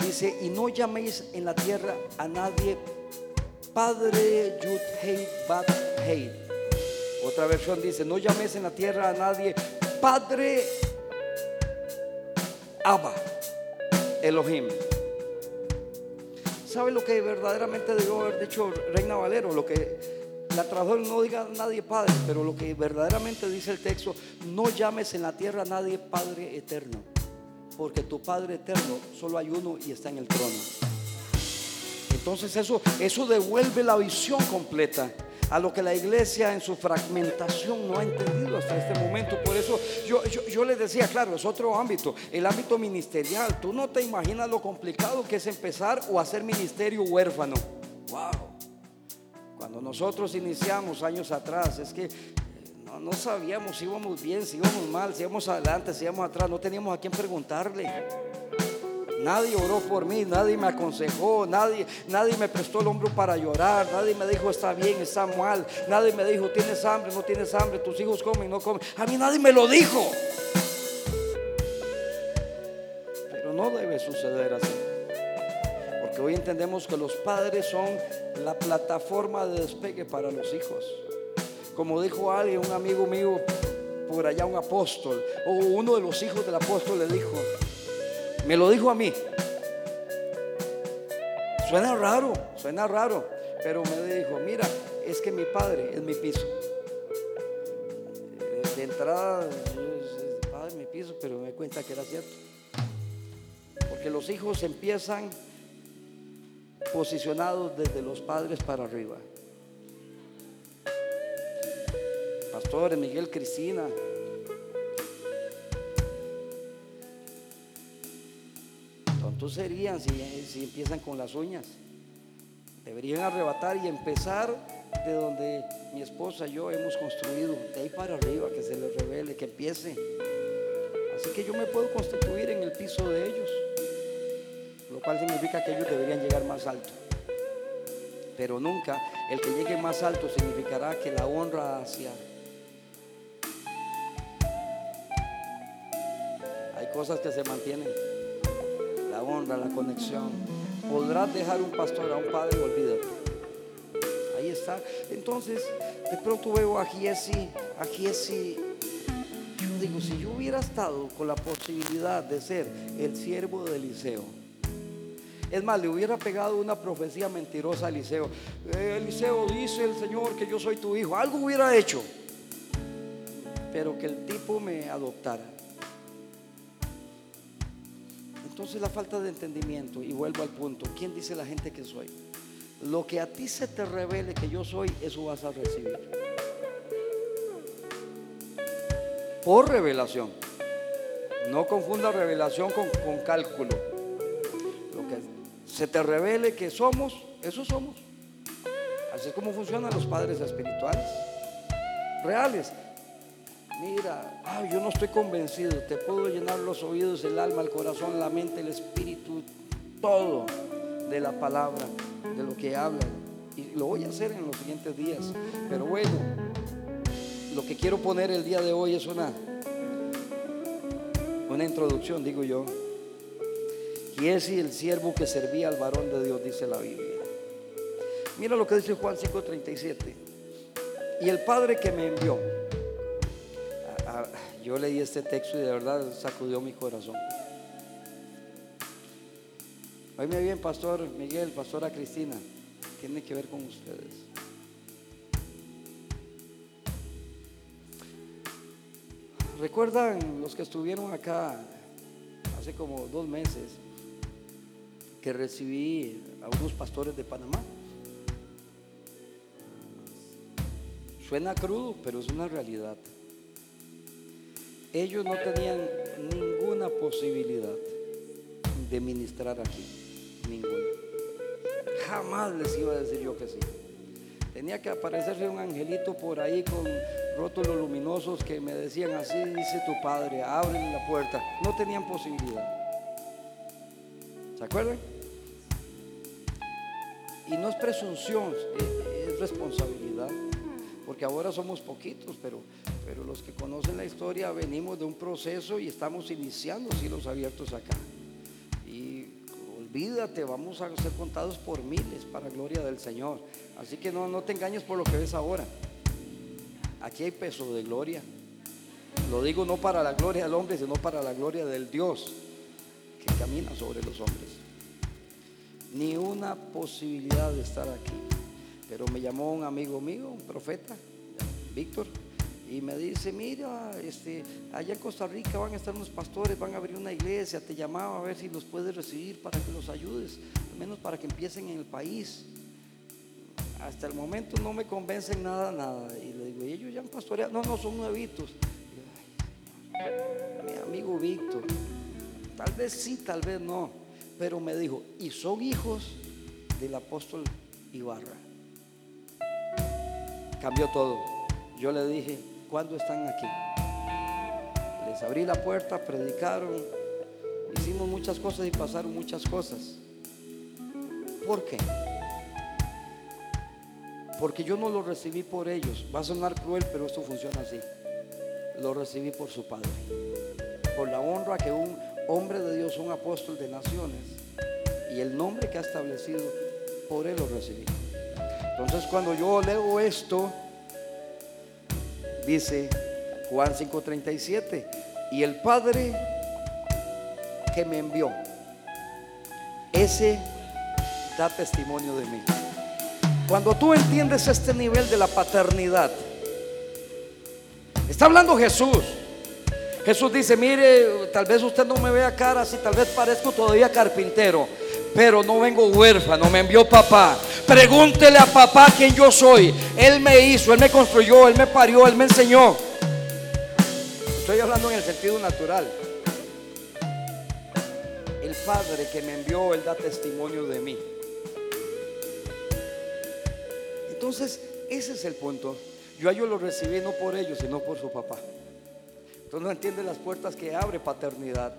dice, y no llaméis en la tierra a nadie Padre Yud Hei Bat Hei. Otra versión dice, no llames en la tierra a nadie Padre Abba Elohim. ¿Sabe lo que verdaderamente debió haber dicho Reina Valero? Lo que la traducción no diga nadie Padre, pero lo que verdaderamente dice el texto, no llames en la tierra a nadie Padre eterno, porque tu Padre eterno solo hay uno y está en el trono. Entonces eso, eso devuelve la visión completa a lo que la iglesia en su fragmentación no ha entendido hasta este momento. Por eso yo, yo, les decía, claro, es otro ámbito, el ámbito ministerial. Tú no te imaginas lo complicado que es empezar o hacer ministerio huérfano. Wow. Cuando nosotros iniciamos años atrás, es que eh, no, no sabíamos si íbamos bien, si íbamos mal, si íbamos adelante, si íbamos atrás, no teníamos a quién preguntarle. Nadie oró por mí, nadie me aconsejó, nadie, nadie me prestó el hombro para llorar, nadie me dijo está bien, está mal, nadie me dijo tienes hambre, no tienes hambre, tus hijos comen, no comen. A mí nadie me lo dijo. Pero no debe suceder así. Porque hoy entendemos que los padres son la plataforma de despegue para los hijos. Como dijo alguien, un amigo mío por allá, un apóstol, o uno de los hijos del apóstol le dijo, me lo dijo a mí. Suena raro, suena raro, pero me dijo, mira, es que mi padre es mi piso. De entrada, yo, padre mi piso, pero me cuenta que era cierto. Porque los hijos empiezan posicionados desde los padres para arriba. Pastores, Miguel, Cristina, serían si, si empiezan con las uñas. Deberían arrebatar y empezar de donde mi esposa y yo hemos construido, de ahí para arriba, que se les revele, que empiece. Así que yo me puedo constituir en el piso de ellos, lo cual significa que ellos deberían llegar más alto. Pero nunca el que llegue más alto significará que la honra hacia... Hay cosas que se mantienen honra, la conexión. Podrás dejar un pastor a un padre, olvídate. Ahí está. Entonces, de pronto veo a Giesi, a Giesi. Yo digo, si yo hubiera estado con la posibilidad de ser el siervo de Eliseo, es más, le hubiera pegado una profecía mentirosa a Eliseo. Eh, Eliseo dice el Señor que yo soy tu hijo. Algo hubiera hecho. Pero que el tipo me adoptara. Entonces la falta de entendimiento, y vuelvo al punto, ¿quién dice la gente que soy? Lo que a ti se te revele que yo soy, eso vas a recibir. Por revelación. No confunda revelación con, con cálculo. Lo que se te revele que somos, eso somos. Así es como funcionan los padres espirituales. Reales mira, yo no estoy convencido, te puedo llenar los oídos, el alma, el corazón, la mente, el espíritu, todo de la palabra, de lo que hablan. Y lo voy a hacer en los siguientes días. Pero bueno, lo que quiero poner el día de hoy es una, una introducción, digo yo. Y es el siervo que servía al varón de Dios, dice la Biblia. Mira lo que dice Juan 5:37. Y el Padre que me envió yo leí este texto y de verdad sacudió mi corazón. Oíme bien, Pastor Miguel, Pastora Cristina, tiene que ver con ustedes. ¿Recuerdan los que estuvieron acá hace como dos meses que recibí a unos pastores de Panamá? Suena crudo, pero es una realidad ellos no tenían ninguna posibilidad de ministrar aquí, ninguna. Jamás les iba a decir yo que sí. Tenía que aparecerse un angelito por ahí con rótulos luminosos que me decían así dice tu padre, abren la puerta. No tenían posibilidad. ¿Se acuerdan? Y no es presunción, es responsabilidad porque ahora somos poquitos, pero, pero los que conocen la historia venimos de un proceso y estamos iniciando cielos abiertos acá. Y olvídate, vamos a ser contados por miles para gloria del Señor. Así que no, no te engañes por lo que ves ahora. Aquí hay peso de gloria. Lo digo no para la gloria del hombre, sino para la gloria del Dios que camina sobre los hombres. Ni una posibilidad de estar aquí. Pero me llamó un amigo mío, un profeta, Víctor, y me dice, mira, este, allá en Costa Rica van a estar unos pastores, van a abrir una iglesia, te llamaba a ver si los puedes recibir para que los ayudes, al menos para que empiecen en el país. Hasta el momento no me convencen nada, nada. Y le digo, ellos ya han pastoreado, no, no, son nuevitos. mi amigo Víctor, tal vez sí, tal vez no, pero me dijo, y son hijos del apóstol Ibarra. Cambió todo. Yo le dije, ¿cuándo están aquí? Les abrí la puerta, predicaron, hicimos muchas cosas y pasaron muchas cosas. ¿Por qué? Porque yo no lo recibí por ellos. Va a sonar cruel, pero esto funciona así. Lo recibí por su Padre. Por la honra que un hombre de Dios, un apóstol de naciones, y el nombre que ha establecido, por él lo recibí. Entonces cuando yo leo esto, dice Juan 5:37, y el Padre que me envió, ese da testimonio de mí. Cuando tú entiendes este nivel de la paternidad, está hablando Jesús. Jesús dice, mire, tal vez usted no me vea cara, si tal vez parezco todavía carpintero, pero no vengo huérfano, me envió papá. Pregúntele a papá quién yo soy. Él me hizo, él me construyó, él me parió, él me enseñó. Estoy hablando en el sentido natural. El Padre que me envió, él da testimonio de mí. Entonces, ese es el punto. Yo a ellos lo recibí no por ellos, sino por su papá. Entonces no entiende las puertas que abre paternidad.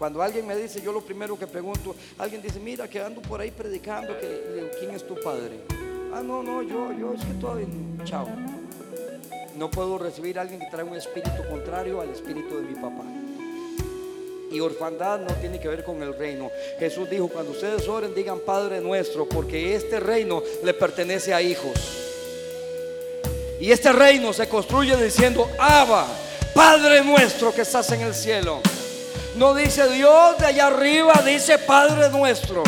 Cuando alguien me dice, yo lo primero que pregunto, alguien dice, mira, que ando por ahí predicando, que, ¿quién es tu padre? Ah, no, no, yo, yo es que todavía, chao. No puedo recibir a alguien que trae un espíritu contrario al espíritu de mi papá. Y orfandad no tiene que ver con el reino. Jesús dijo, cuando ustedes oren, digan Padre nuestro, porque este reino le pertenece a hijos. Y este reino se construye diciendo, Abba, Padre nuestro que estás en el cielo. No dice Dios de allá arriba, dice Padre nuestro.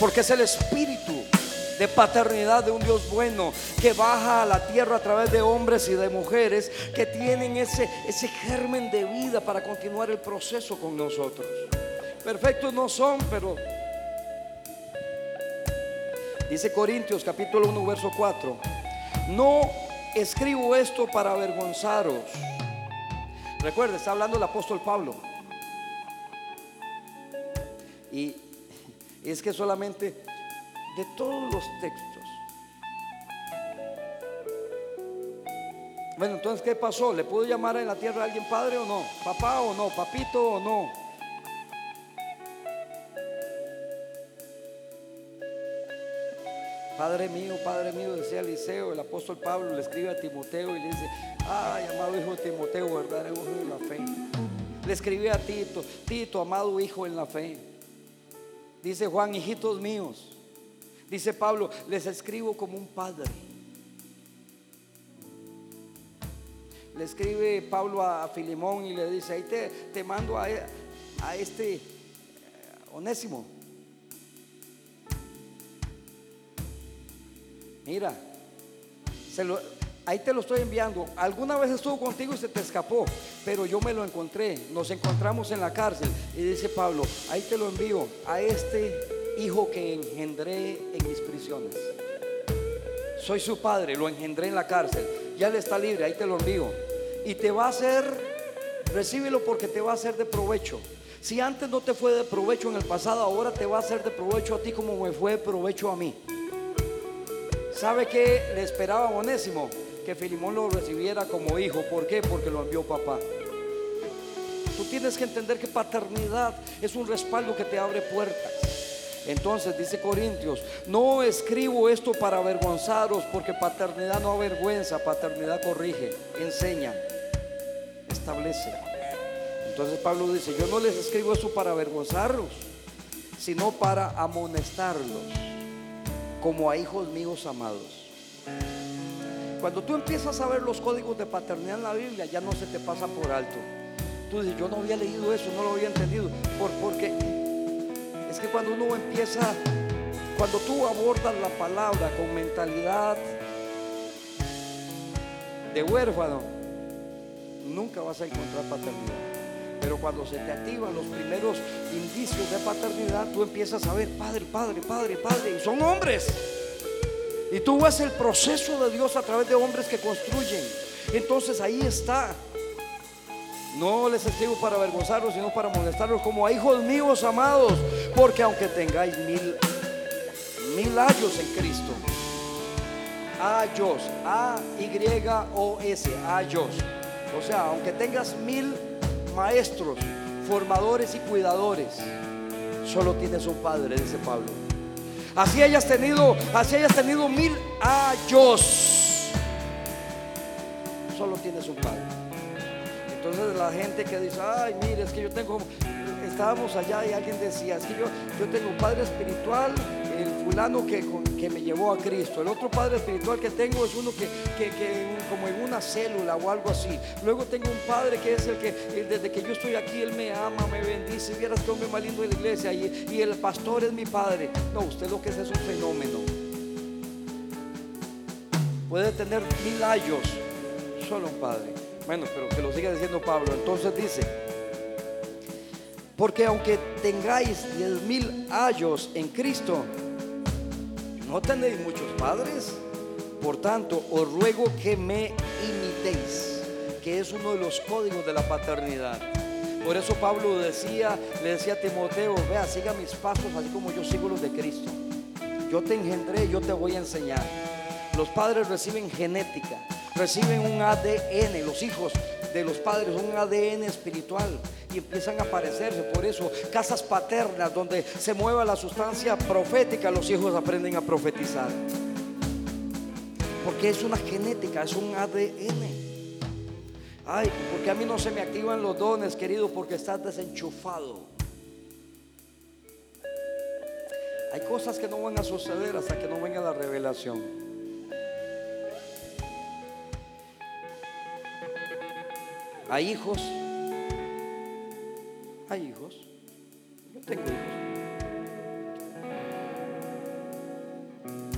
Porque es el espíritu de paternidad de un Dios bueno que baja a la tierra a través de hombres y de mujeres que tienen ese, ese germen de vida para continuar el proceso con nosotros. Perfectos no son, pero dice Corintios capítulo 1 verso 4, no escribo esto para avergonzaros. Recuerde, está hablando el apóstol Pablo. Y es que solamente de todos los textos. Bueno, entonces, ¿qué pasó? ¿Le puedo llamar en la tierra a alguien padre o no? ¿Papá o no? ¿Papito o no? Padre mío, Padre mío, decía Eliseo, el apóstol Pablo le escribe a Timoteo y le dice, ay, amado hijo de Timoteo, verdadero hijo en la fe. Le escribe a Tito, Tito, amado hijo en la fe. Dice Juan, hijitos míos. Dice Pablo, les escribo como un padre. Le escribe Pablo a Filimón y le dice, ahí te, te mando a, a este eh, onésimo. Mira, ahí te lo estoy enviando. Alguna vez estuvo contigo y se te escapó, pero yo me lo encontré. Nos encontramos en la cárcel. Y dice Pablo, ahí te lo envío a este hijo que engendré en mis prisiones. Soy su padre, lo engendré en la cárcel. Ya él está libre, ahí te lo envío. Y te va a hacer, recíbelo porque te va a ser de provecho. Si antes no te fue de provecho en el pasado, ahora te va a ser de provecho a ti como me fue de provecho a mí. ¿Sabe qué le esperaba a? Que Filimón lo recibiera como hijo. ¿Por qué? Porque lo envió papá. Tú tienes que entender que paternidad es un respaldo que te abre puertas. Entonces dice Corintios, no escribo esto para avergonzaros, porque paternidad no avergüenza, paternidad corrige, enseña, establece. Entonces Pablo dice, yo no les escribo esto para avergonzarlos, sino para amonestarlos como a hijos míos amados. Cuando tú empiezas a ver los códigos de paternidad en la Biblia, ya no se te pasa por alto. Tú dices, yo no había leído eso, no lo había entendido. Por, porque es que cuando uno empieza, cuando tú abordas la palabra con mentalidad de huérfano, nunca vas a encontrar paternidad. Pero cuando se te activan los primeros indicios de paternidad, tú empiezas a ver, Padre, Padre, Padre, Padre, y son hombres. Y tú ves el proceso de Dios a través de hombres que construyen. Entonces ahí está. No les escribo para avergonzarlos, sino para molestarlos como a hijos míos amados. Porque aunque tengáis mil, mil años en Cristo, ayos, A-Y-O-S, ayos. O sea, aunque tengas mil maestros, formadores y cuidadores, solo tienes un padre, dice Pablo. Así hayas tenido, así hayas tenido mil años, solo tienes un padre. Entonces la gente que dice, ay, mire, es que yo tengo, estábamos allá y alguien decía, es que yo, yo tengo un padre espiritual fulano que, que, me llevó a Cristo. El otro padre espiritual que tengo es uno que, como en una célula o algo así. Luego tengo un padre que es el que desde que yo estoy aquí, él me ama, me bendice. Vieras que hombre más lindo de la iglesia y, el pastor es mi padre. No, usted lo que es es un fenómeno. Puede tener mil años, solo un padre. Bueno, pero que lo siga diciendo Pablo. Entonces dice, porque aunque tengáis diez mil años en Cristo, no tenéis muchos padres. Por tanto, os ruego que me imitéis, que es uno de los códigos de la paternidad. Por eso Pablo decía, le decía a Timoteo, vea, siga mis pasos así como yo sigo los de Cristo. Yo te engendré, yo te voy a enseñar. Los padres reciben genética, reciben un ADN, los hijos de los padres, un ADN espiritual y empiezan a aparecerse. Por eso, casas paternas donde se mueva la sustancia profética, los hijos aprenden a profetizar. Porque es una genética, es un ADN. Ay, porque a mí no se me activan los dones, querido, porque estás desenchufado. Hay cosas que no van a suceder hasta que no venga la revelación. Hay hijos. Hay hijos. Yo tengo hijos.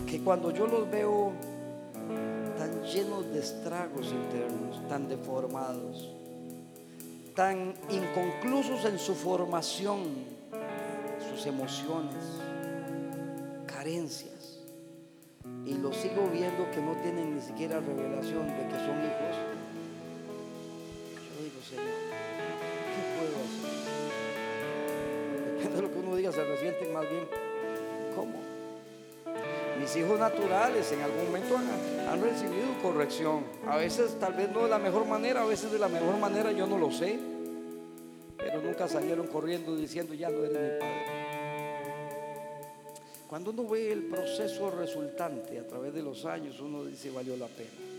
Que cuando yo los veo tan llenos de estragos internos, tan deformados, tan inconclusos en su formación, sus emociones, carencias, y los sigo viendo que no tienen ni siquiera revelación de que son hijos, Señor, ¿qué puedo hacer? Depende de lo que uno diga, se resienten más bien. ¿Cómo? Mis hijos naturales en algún momento han, recibido corrección. A veces tal vez no de la mejor manera, a veces de la mejor manera yo no lo sé. Pero nunca salieron corriendo diciendo, ya no eres mi padre. Cuando uno ve el proceso resultante a través de los años, uno dice, valió la pena.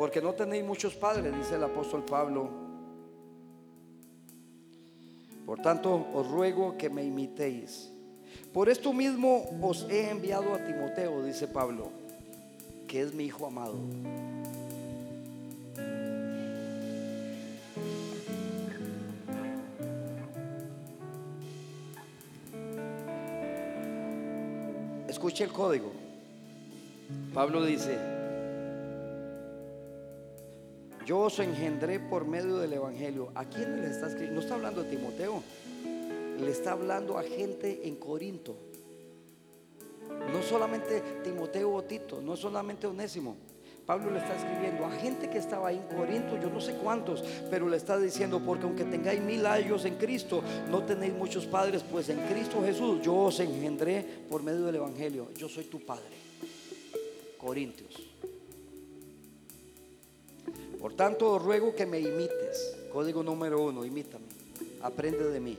Porque no tenéis muchos padres, dice el apóstol Pablo. Por tanto, os ruego que me imitéis. Por esto mismo os he enviado a Timoteo, dice Pablo, que es mi hijo amado. Escuche el código. Pablo dice, yo os engendré por medio del Evangelio. ¿A quién le está escribiendo? No está hablando de Timoteo, le está hablando a gente en Corinto. No solamente Timoteo o Tito, no solamente Onésimo. Pablo le está escribiendo a gente que estaba ahí en Corinto, yo no sé cuántos, pero le está diciendo, porque aunque tengáis mil años en Cristo, no tenéis muchos padres, pues en Cristo Jesús yo os engendré por medio del Evangelio. Yo soy tu padre. Corintios. Por tanto, ruego que me imites. Código número uno, imítame. Aprende de mí.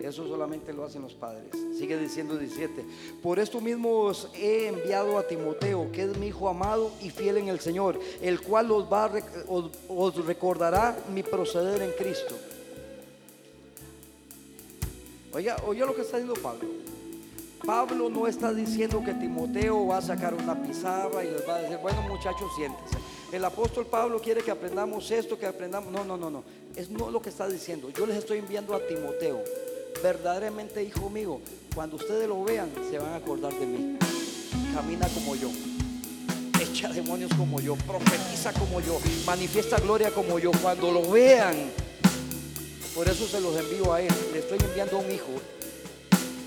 Eso solamente lo hacen los padres. Sigue diciendo 17. Por esto mismo os he enviado a Timoteo, que es mi hijo amado y fiel en el Señor, el cual os, va, os recordará mi proceder en Cristo. Oiga, oiga lo que está diciendo Pablo. Pablo no está diciendo que Timoteo va a sacar una pizarra y les va a decir, bueno muchachos, siéntense. El apóstol Pablo quiere que aprendamos esto, que aprendamos. No, no, no, no. Es no lo que está diciendo. Yo les estoy enviando a Timoteo, verdaderamente hijo mío, cuando ustedes lo vean, se van a acordar de mí. Camina como yo, echa demonios como yo, profetiza como yo, manifiesta gloria como yo. Cuando lo vean, por eso se los envío a él. Le estoy enviando a un hijo,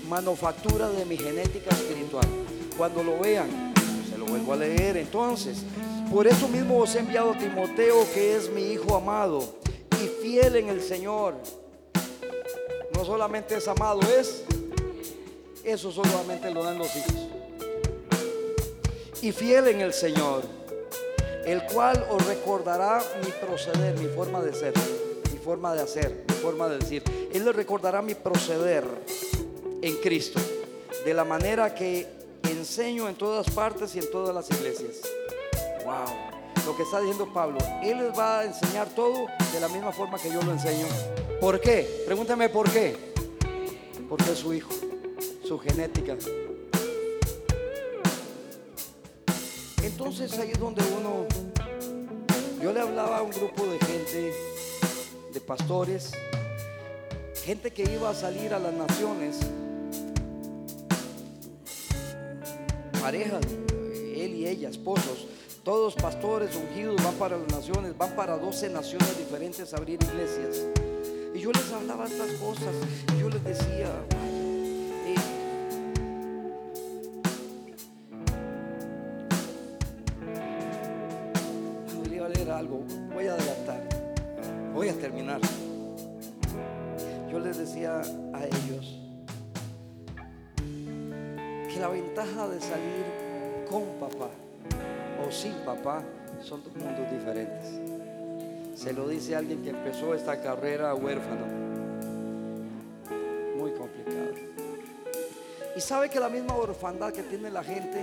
manufactura de mi genética espiritual. Cuando lo vean, vuelvo a leer. Entonces, por eso mismo os he enviado a Timoteo, que es mi hijo amado y fiel en el Señor. No solamente es amado, es eso solamente lo dan los hijos. Y fiel en el Señor, el cual os recordará mi proceder, mi forma de ser, mi forma de hacer, mi forma de decir. Él le recordará mi proceder en Cristo, de la manera que enseño en todas partes y en todas las iglesias. Wow, lo que está diciendo Pablo, Él les va a enseñar todo de la misma forma que yo lo enseño. ¿Por qué? Pregúntame por qué. Porque es su hijo, su genética. Entonces ahí es donde uno, yo le hablaba a un grupo de gente, de pastores, gente que iba a salir a las naciones, parejas, él y ella, esposos, todos pastores ungidos van para las naciones, van para 12 naciones diferentes a abrir iglesias. Y yo les hablaba estas cosas, y yo les decía, la ventaja de salir con papá o sin papá son dos mundos diferentes. Se lo dice alguien que empezó esta carrera huérfano. Muy complicado. Y sabe que la misma orfandad que tiene la gente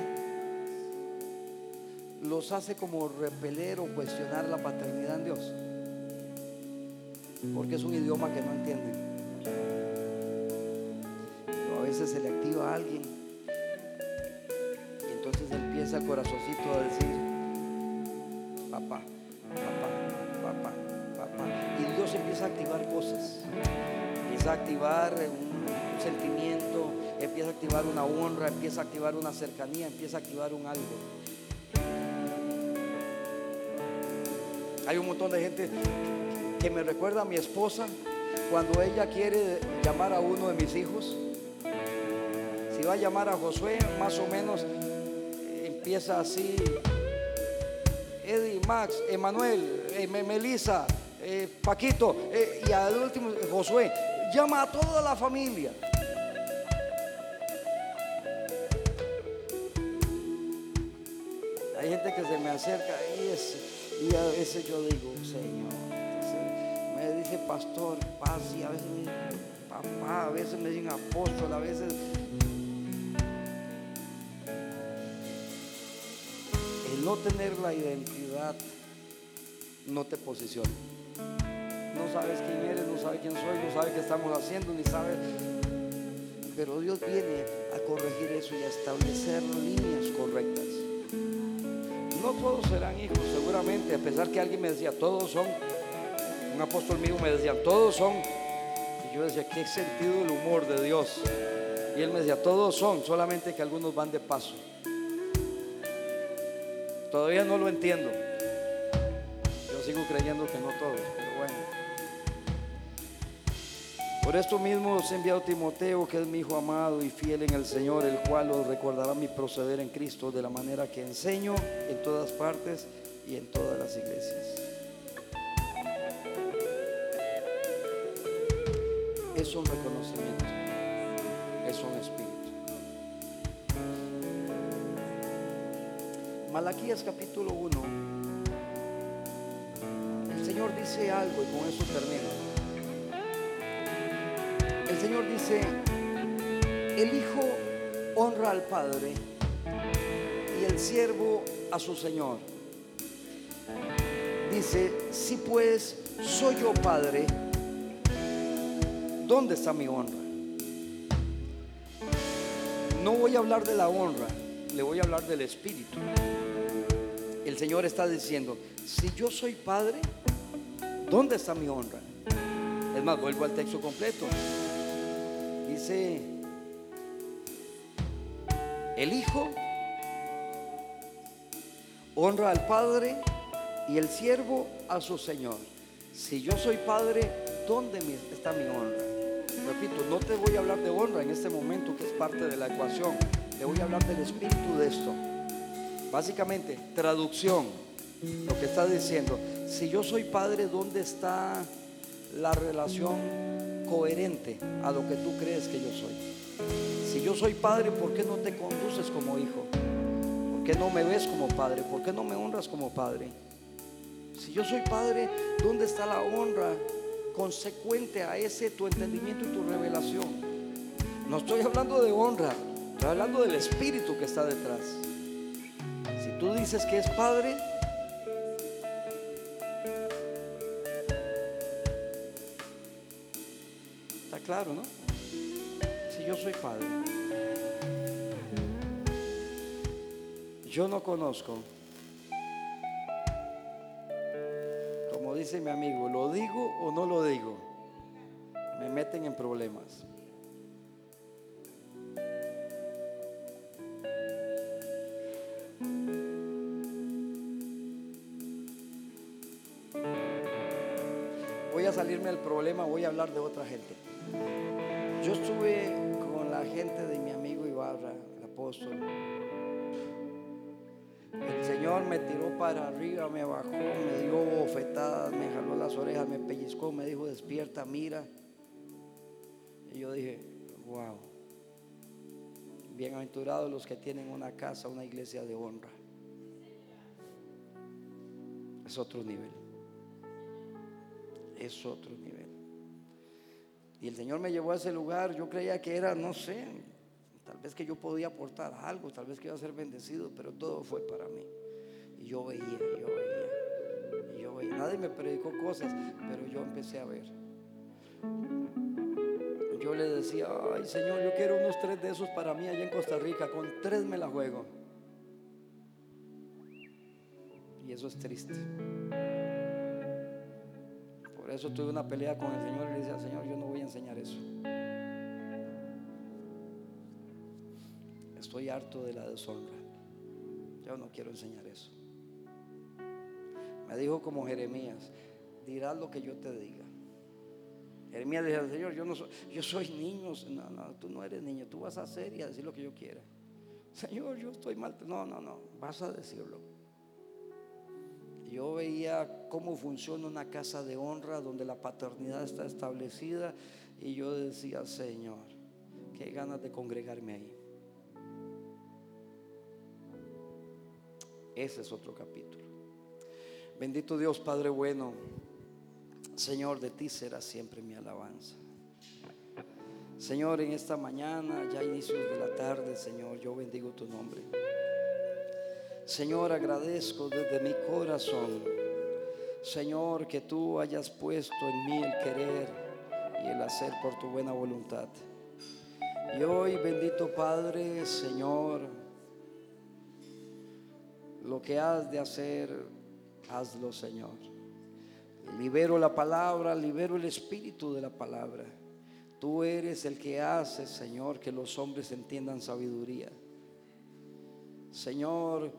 los hace como repeler o cuestionar la paternidad en Dios. Porque es un idioma que no entienden. A veces se le activa a alguien el corazoncito a decir, papá, papá, papá, papá. Y Dios empieza a activar cosas. Empieza a activar un sentimiento, empieza a activar una honra, empieza a activar una cercanía, empieza a activar un algo. Hay un montón de gente que me recuerda a mi esposa cuando ella quiere llamar a uno de mis hijos. Si va a llamar a Josué, más o menos empieza así. Eddie, Max, Emanuel, eh, Melissa, eh, Paquito eh, y al último Josué. Llama a toda la familia. Hay gente que se me acerca y, a veces yo digo, Señor, me dice pastor, paz, y a veces me dice papá, a veces me dicen apóstol, a veces no tener la identidad no te posiciona. No sabes quién eres, no sabes quién soy, no sabes qué estamos haciendo, ni sabes. Pero Dios viene a corregir eso y a establecer líneas correctas. No todos serán hijos, seguramente, a pesar que alguien me decía, todos son. Un apóstol mío me decía, todos son. Y yo decía, ¿qué sentido el humor de Dios? Y él me decía, todos son, solamente que algunos van de paso. Todavía no lo entiendo. Yo sigo creyendo que no todos, pero bueno. Por esto mismo os he enviado a Timoteo, que es mi hijo amado y fiel en el Señor, el cual os recordará mi proceder en Cristo de la manera que enseño en todas partes y en todas las iglesias. Es un reconocimiento, es un espíritu. Malaquías capítulo 1. El Señor dice algo y con eso termino. El Señor dice, el Hijo honra al Padre y el siervo a su Señor. Dice, si pues soy yo Padre, ¿dónde está mi honra? No voy a hablar de la honra, le voy a hablar del Espíritu el Señor está diciendo, si yo soy padre, ¿dónde está mi honra? Es más, vuelvo al texto completo. Dice, el Hijo honra al Padre y el siervo a su Señor. Si yo soy Padre, ¿dónde está mi honra? Repito, no te voy a hablar de honra en este momento que es parte de la ecuación. Te voy a hablar del espíritu de esto. Básicamente, traducción, lo que está diciendo. Si yo soy padre, ¿dónde está la relación coherente a lo que tú crees que yo soy? Si yo soy padre, ¿por qué no te conduces como hijo? ¿Por qué no me ves como padre? ¿Por qué no me honras como padre? Si yo soy padre, ¿dónde está la honra consecuente a ese tu entendimiento y tu revelación? No estoy hablando de honra, estoy hablando del espíritu que está detrás. Tú dices que es padre, está claro, ¿no? Si yo soy padre, yo no conozco dice mi amigo, ¿lo digo o no lo digo? Me meten en problemas. Voy a salirme del problema, voy a hablar de otra gente. Yo estuve con la gente de mi amigo Ibarra, el apóstol. El Señor me tiró para arriba, me bajó, me dio bofetadas, me jaló las orejas, me pellizcó, me dijo, despierta, mira. Y yo dije, wow, bienaventurados los que tienen una casa, una iglesia de honra. Es otro nivel. Es otro nivel. Y el Señor me llevó a ese lugar, yo creía que era, no sé, Tal vez que yo podía aportar algo, tal vez que iba a ser bendecido, pero todo fue para mí. Y yo veía, yo veía, y yo veía. Nadie me predicó cosas, pero yo empecé a ver. Yo le decía, ay Señor, yo quiero unos tres de esos para mí allá en Costa Rica, con tres me la juego. Y eso es triste. Eso tuve una pelea con el Señor y le decía, Señor, yo no voy a enseñar eso. Estoy harto de la deshonra. Yo no quiero enseñar eso. Me dijo como Jeremías, dirás lo que yo te diga. Jeremías le dijo Señor, yo no soy, yo soy niño. No, no, tú no eres niño, tú vas a hacer y a decir lo que yo quiera. Señor, yo estoy mal. No, no, no, vas a decirlo. Yo veía cómo funciona una casa de honra donde la paternidad está establecida y yo decía, Señor, qué ganas de congregarme ahí. Ese es otro capítulo. Bendito Dios, Padre bueno. Señor, de ti será siempre mi alabanza. Señor, en esta mañana, ya inicios de la tarde, Señor, yo bendigo tu nombre. Señor, agradezco desde mi corazón, Señor, que tú hayas puesto en mí el querer y el hacer por tu buena voluntad. Y hoy, bendito Padre, Señor, lo que has de hacer, hazlo, Señor. Libero la palabra, libero el espíritu de la palabra. Tú eres el que hace, Señor, que los hombres entiendan sabiduría. Señor,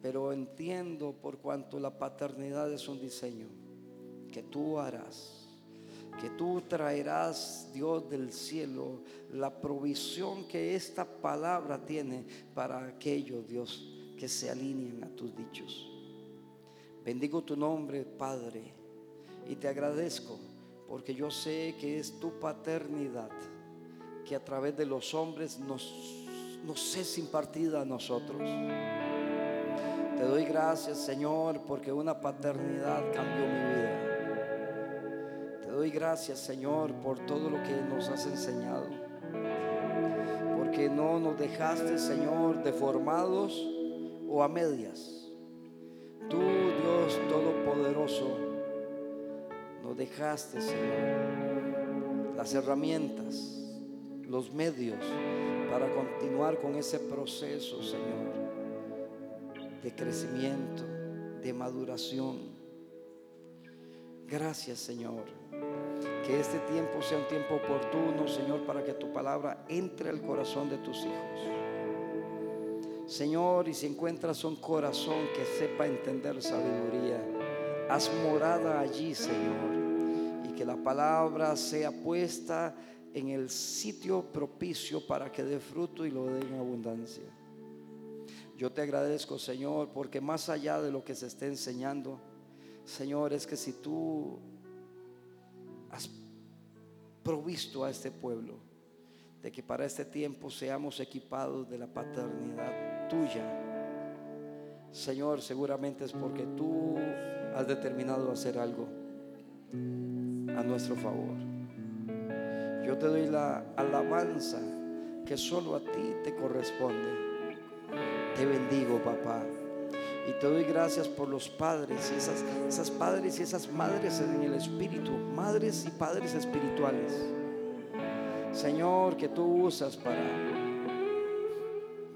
pero entiendo por cuanto la paternidad es un diseño que tú harás, que tú traerás, Dios del cielo, la provisión que esta palabra tiene para aquellos, Dios, que se alineen a tus dichos. Bendigo tu nombre, Padre, y te agradezco porque yo sé que es tu paternidad que a través de los hombres nos, nos es impartida a nosotros. Te doy gracias, Señor, porque una paternidad cambió mi vida. Te doy gracias, Señor, por todo lo que nos has enseñado. Porque no nos dejaste, Señor, deformados o a medias. Tú, Dios Todopoderoso, nos dejaste, Señor, las herramientas, los medios para continuar con ese proceso, Señor, de crecimiento, de maduración. Gracias, Señor. Que este tiempo sea un tiempo oportuno, Señor, para que tu palabra entre al corazón de tus hijos. Señor, y si encuentras un corazón que sepa entender sabiduría, haz morada allí, Señor, y que la palabra sea puesta en el sitio propicio para que dé fruto y lo dé en abundancia. Yo te agradezco, Señor, porque más allá de lo que se esté enseñando, Señor, es que si tú has provisto a este pueblo de que para este tiempo seamos equipados de la paternidad tuya, Señor, seguramente es porque tú has determinado hacer algo a nuestro favor. Yo te doy la alabanza que solo a ti te corresponde. Te bendigo, papá. Y te doy gracias por los padres esas, esas padres y esas madres en el espíritu, madres y padres espirituales. Señor, que tú usas para,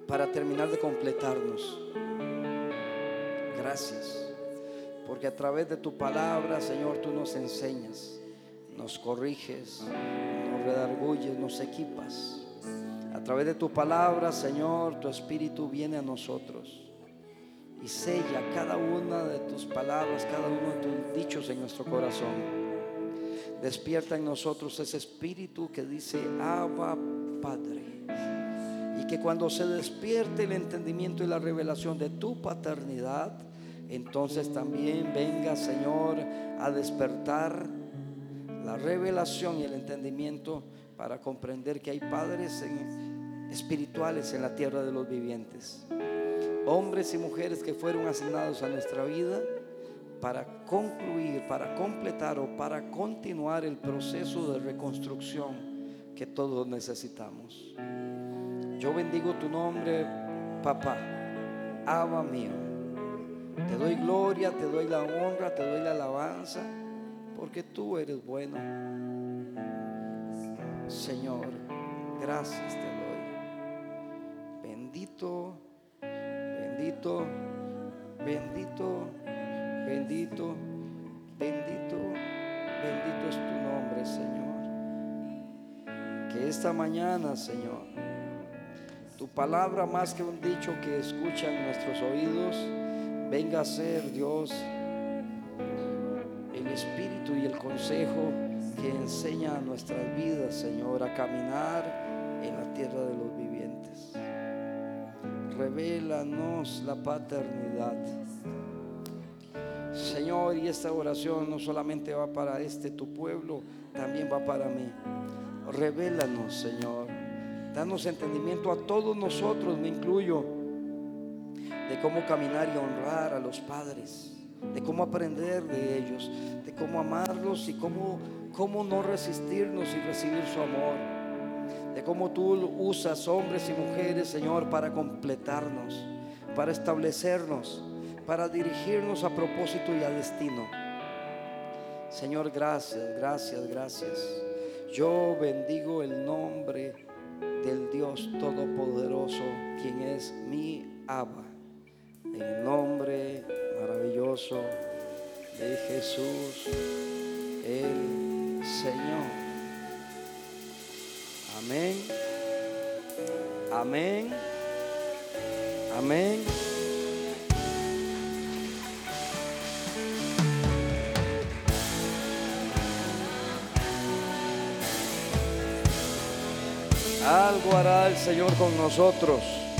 para terminar de completarnos. Gracias. Porque a través de tu palabra, Señor, tú nos enseñas, nos corriges, nos redarguyes, nos equipas. A través de tu palabra, Señor, tu espíritu viene a nosotros y sella cada una de tus palabras, cada uno de tus dichos en nuestro corazón. Despierta en nosotros ese espíritu que dice, Abba Padre. Y que cuando se despierte el entendimiento y la revelación de tu paternidad, entonces también venga, Señor, a despertar la revelación y el entendimiento para comprender que hay padres espirituales en la tierra de los vivientes hombres y mujeres que fueron asignados a nuestra vida para concluir, para completar o para continuar el proceso de reconstrucción que todos necesitamos. Yo bendigo tu nombre, papá, Abba mío. Te doy gloria, te doy la honra, te doy la alabanza, porque tú eres bueno. Señor, gracias te doy. Bendito Bendito, bendito, bendito, bendito, bendito es tu nombre, Señor. Que esta mañana, Señor, tu palabra más que un dicho que escuchan nuestros oídos, venga a ser, Dios, espíritu y el consejo que enseña a nuestras vidas, Señor, a caminar en la tierra de los vivientes revélanos la paternidad. Señor, y esta oración no solamente va para este tu pueblo, también va para mí. Revélanos, Señor. Danos entendimiento a todos nosotros, me incluyo, de cómo caminar y honrar a los padres, de cómo aprender de ellos, de cómo amarlos y cómo, cómo no resistirnos y recibir su amor de cómo tú usas hombres y mujeres, Señor, para completarnos, para establecernos, para dirigirnos a propósito y a destino. Señor, gracias, gracias, gracias. Yo bendigo el nombre del Dios Todopoderoso, quien es mi Abba. En el nombre de Jesús, el Señor. Amén. Amén. Amén. Algo hará el Señor con nosotros.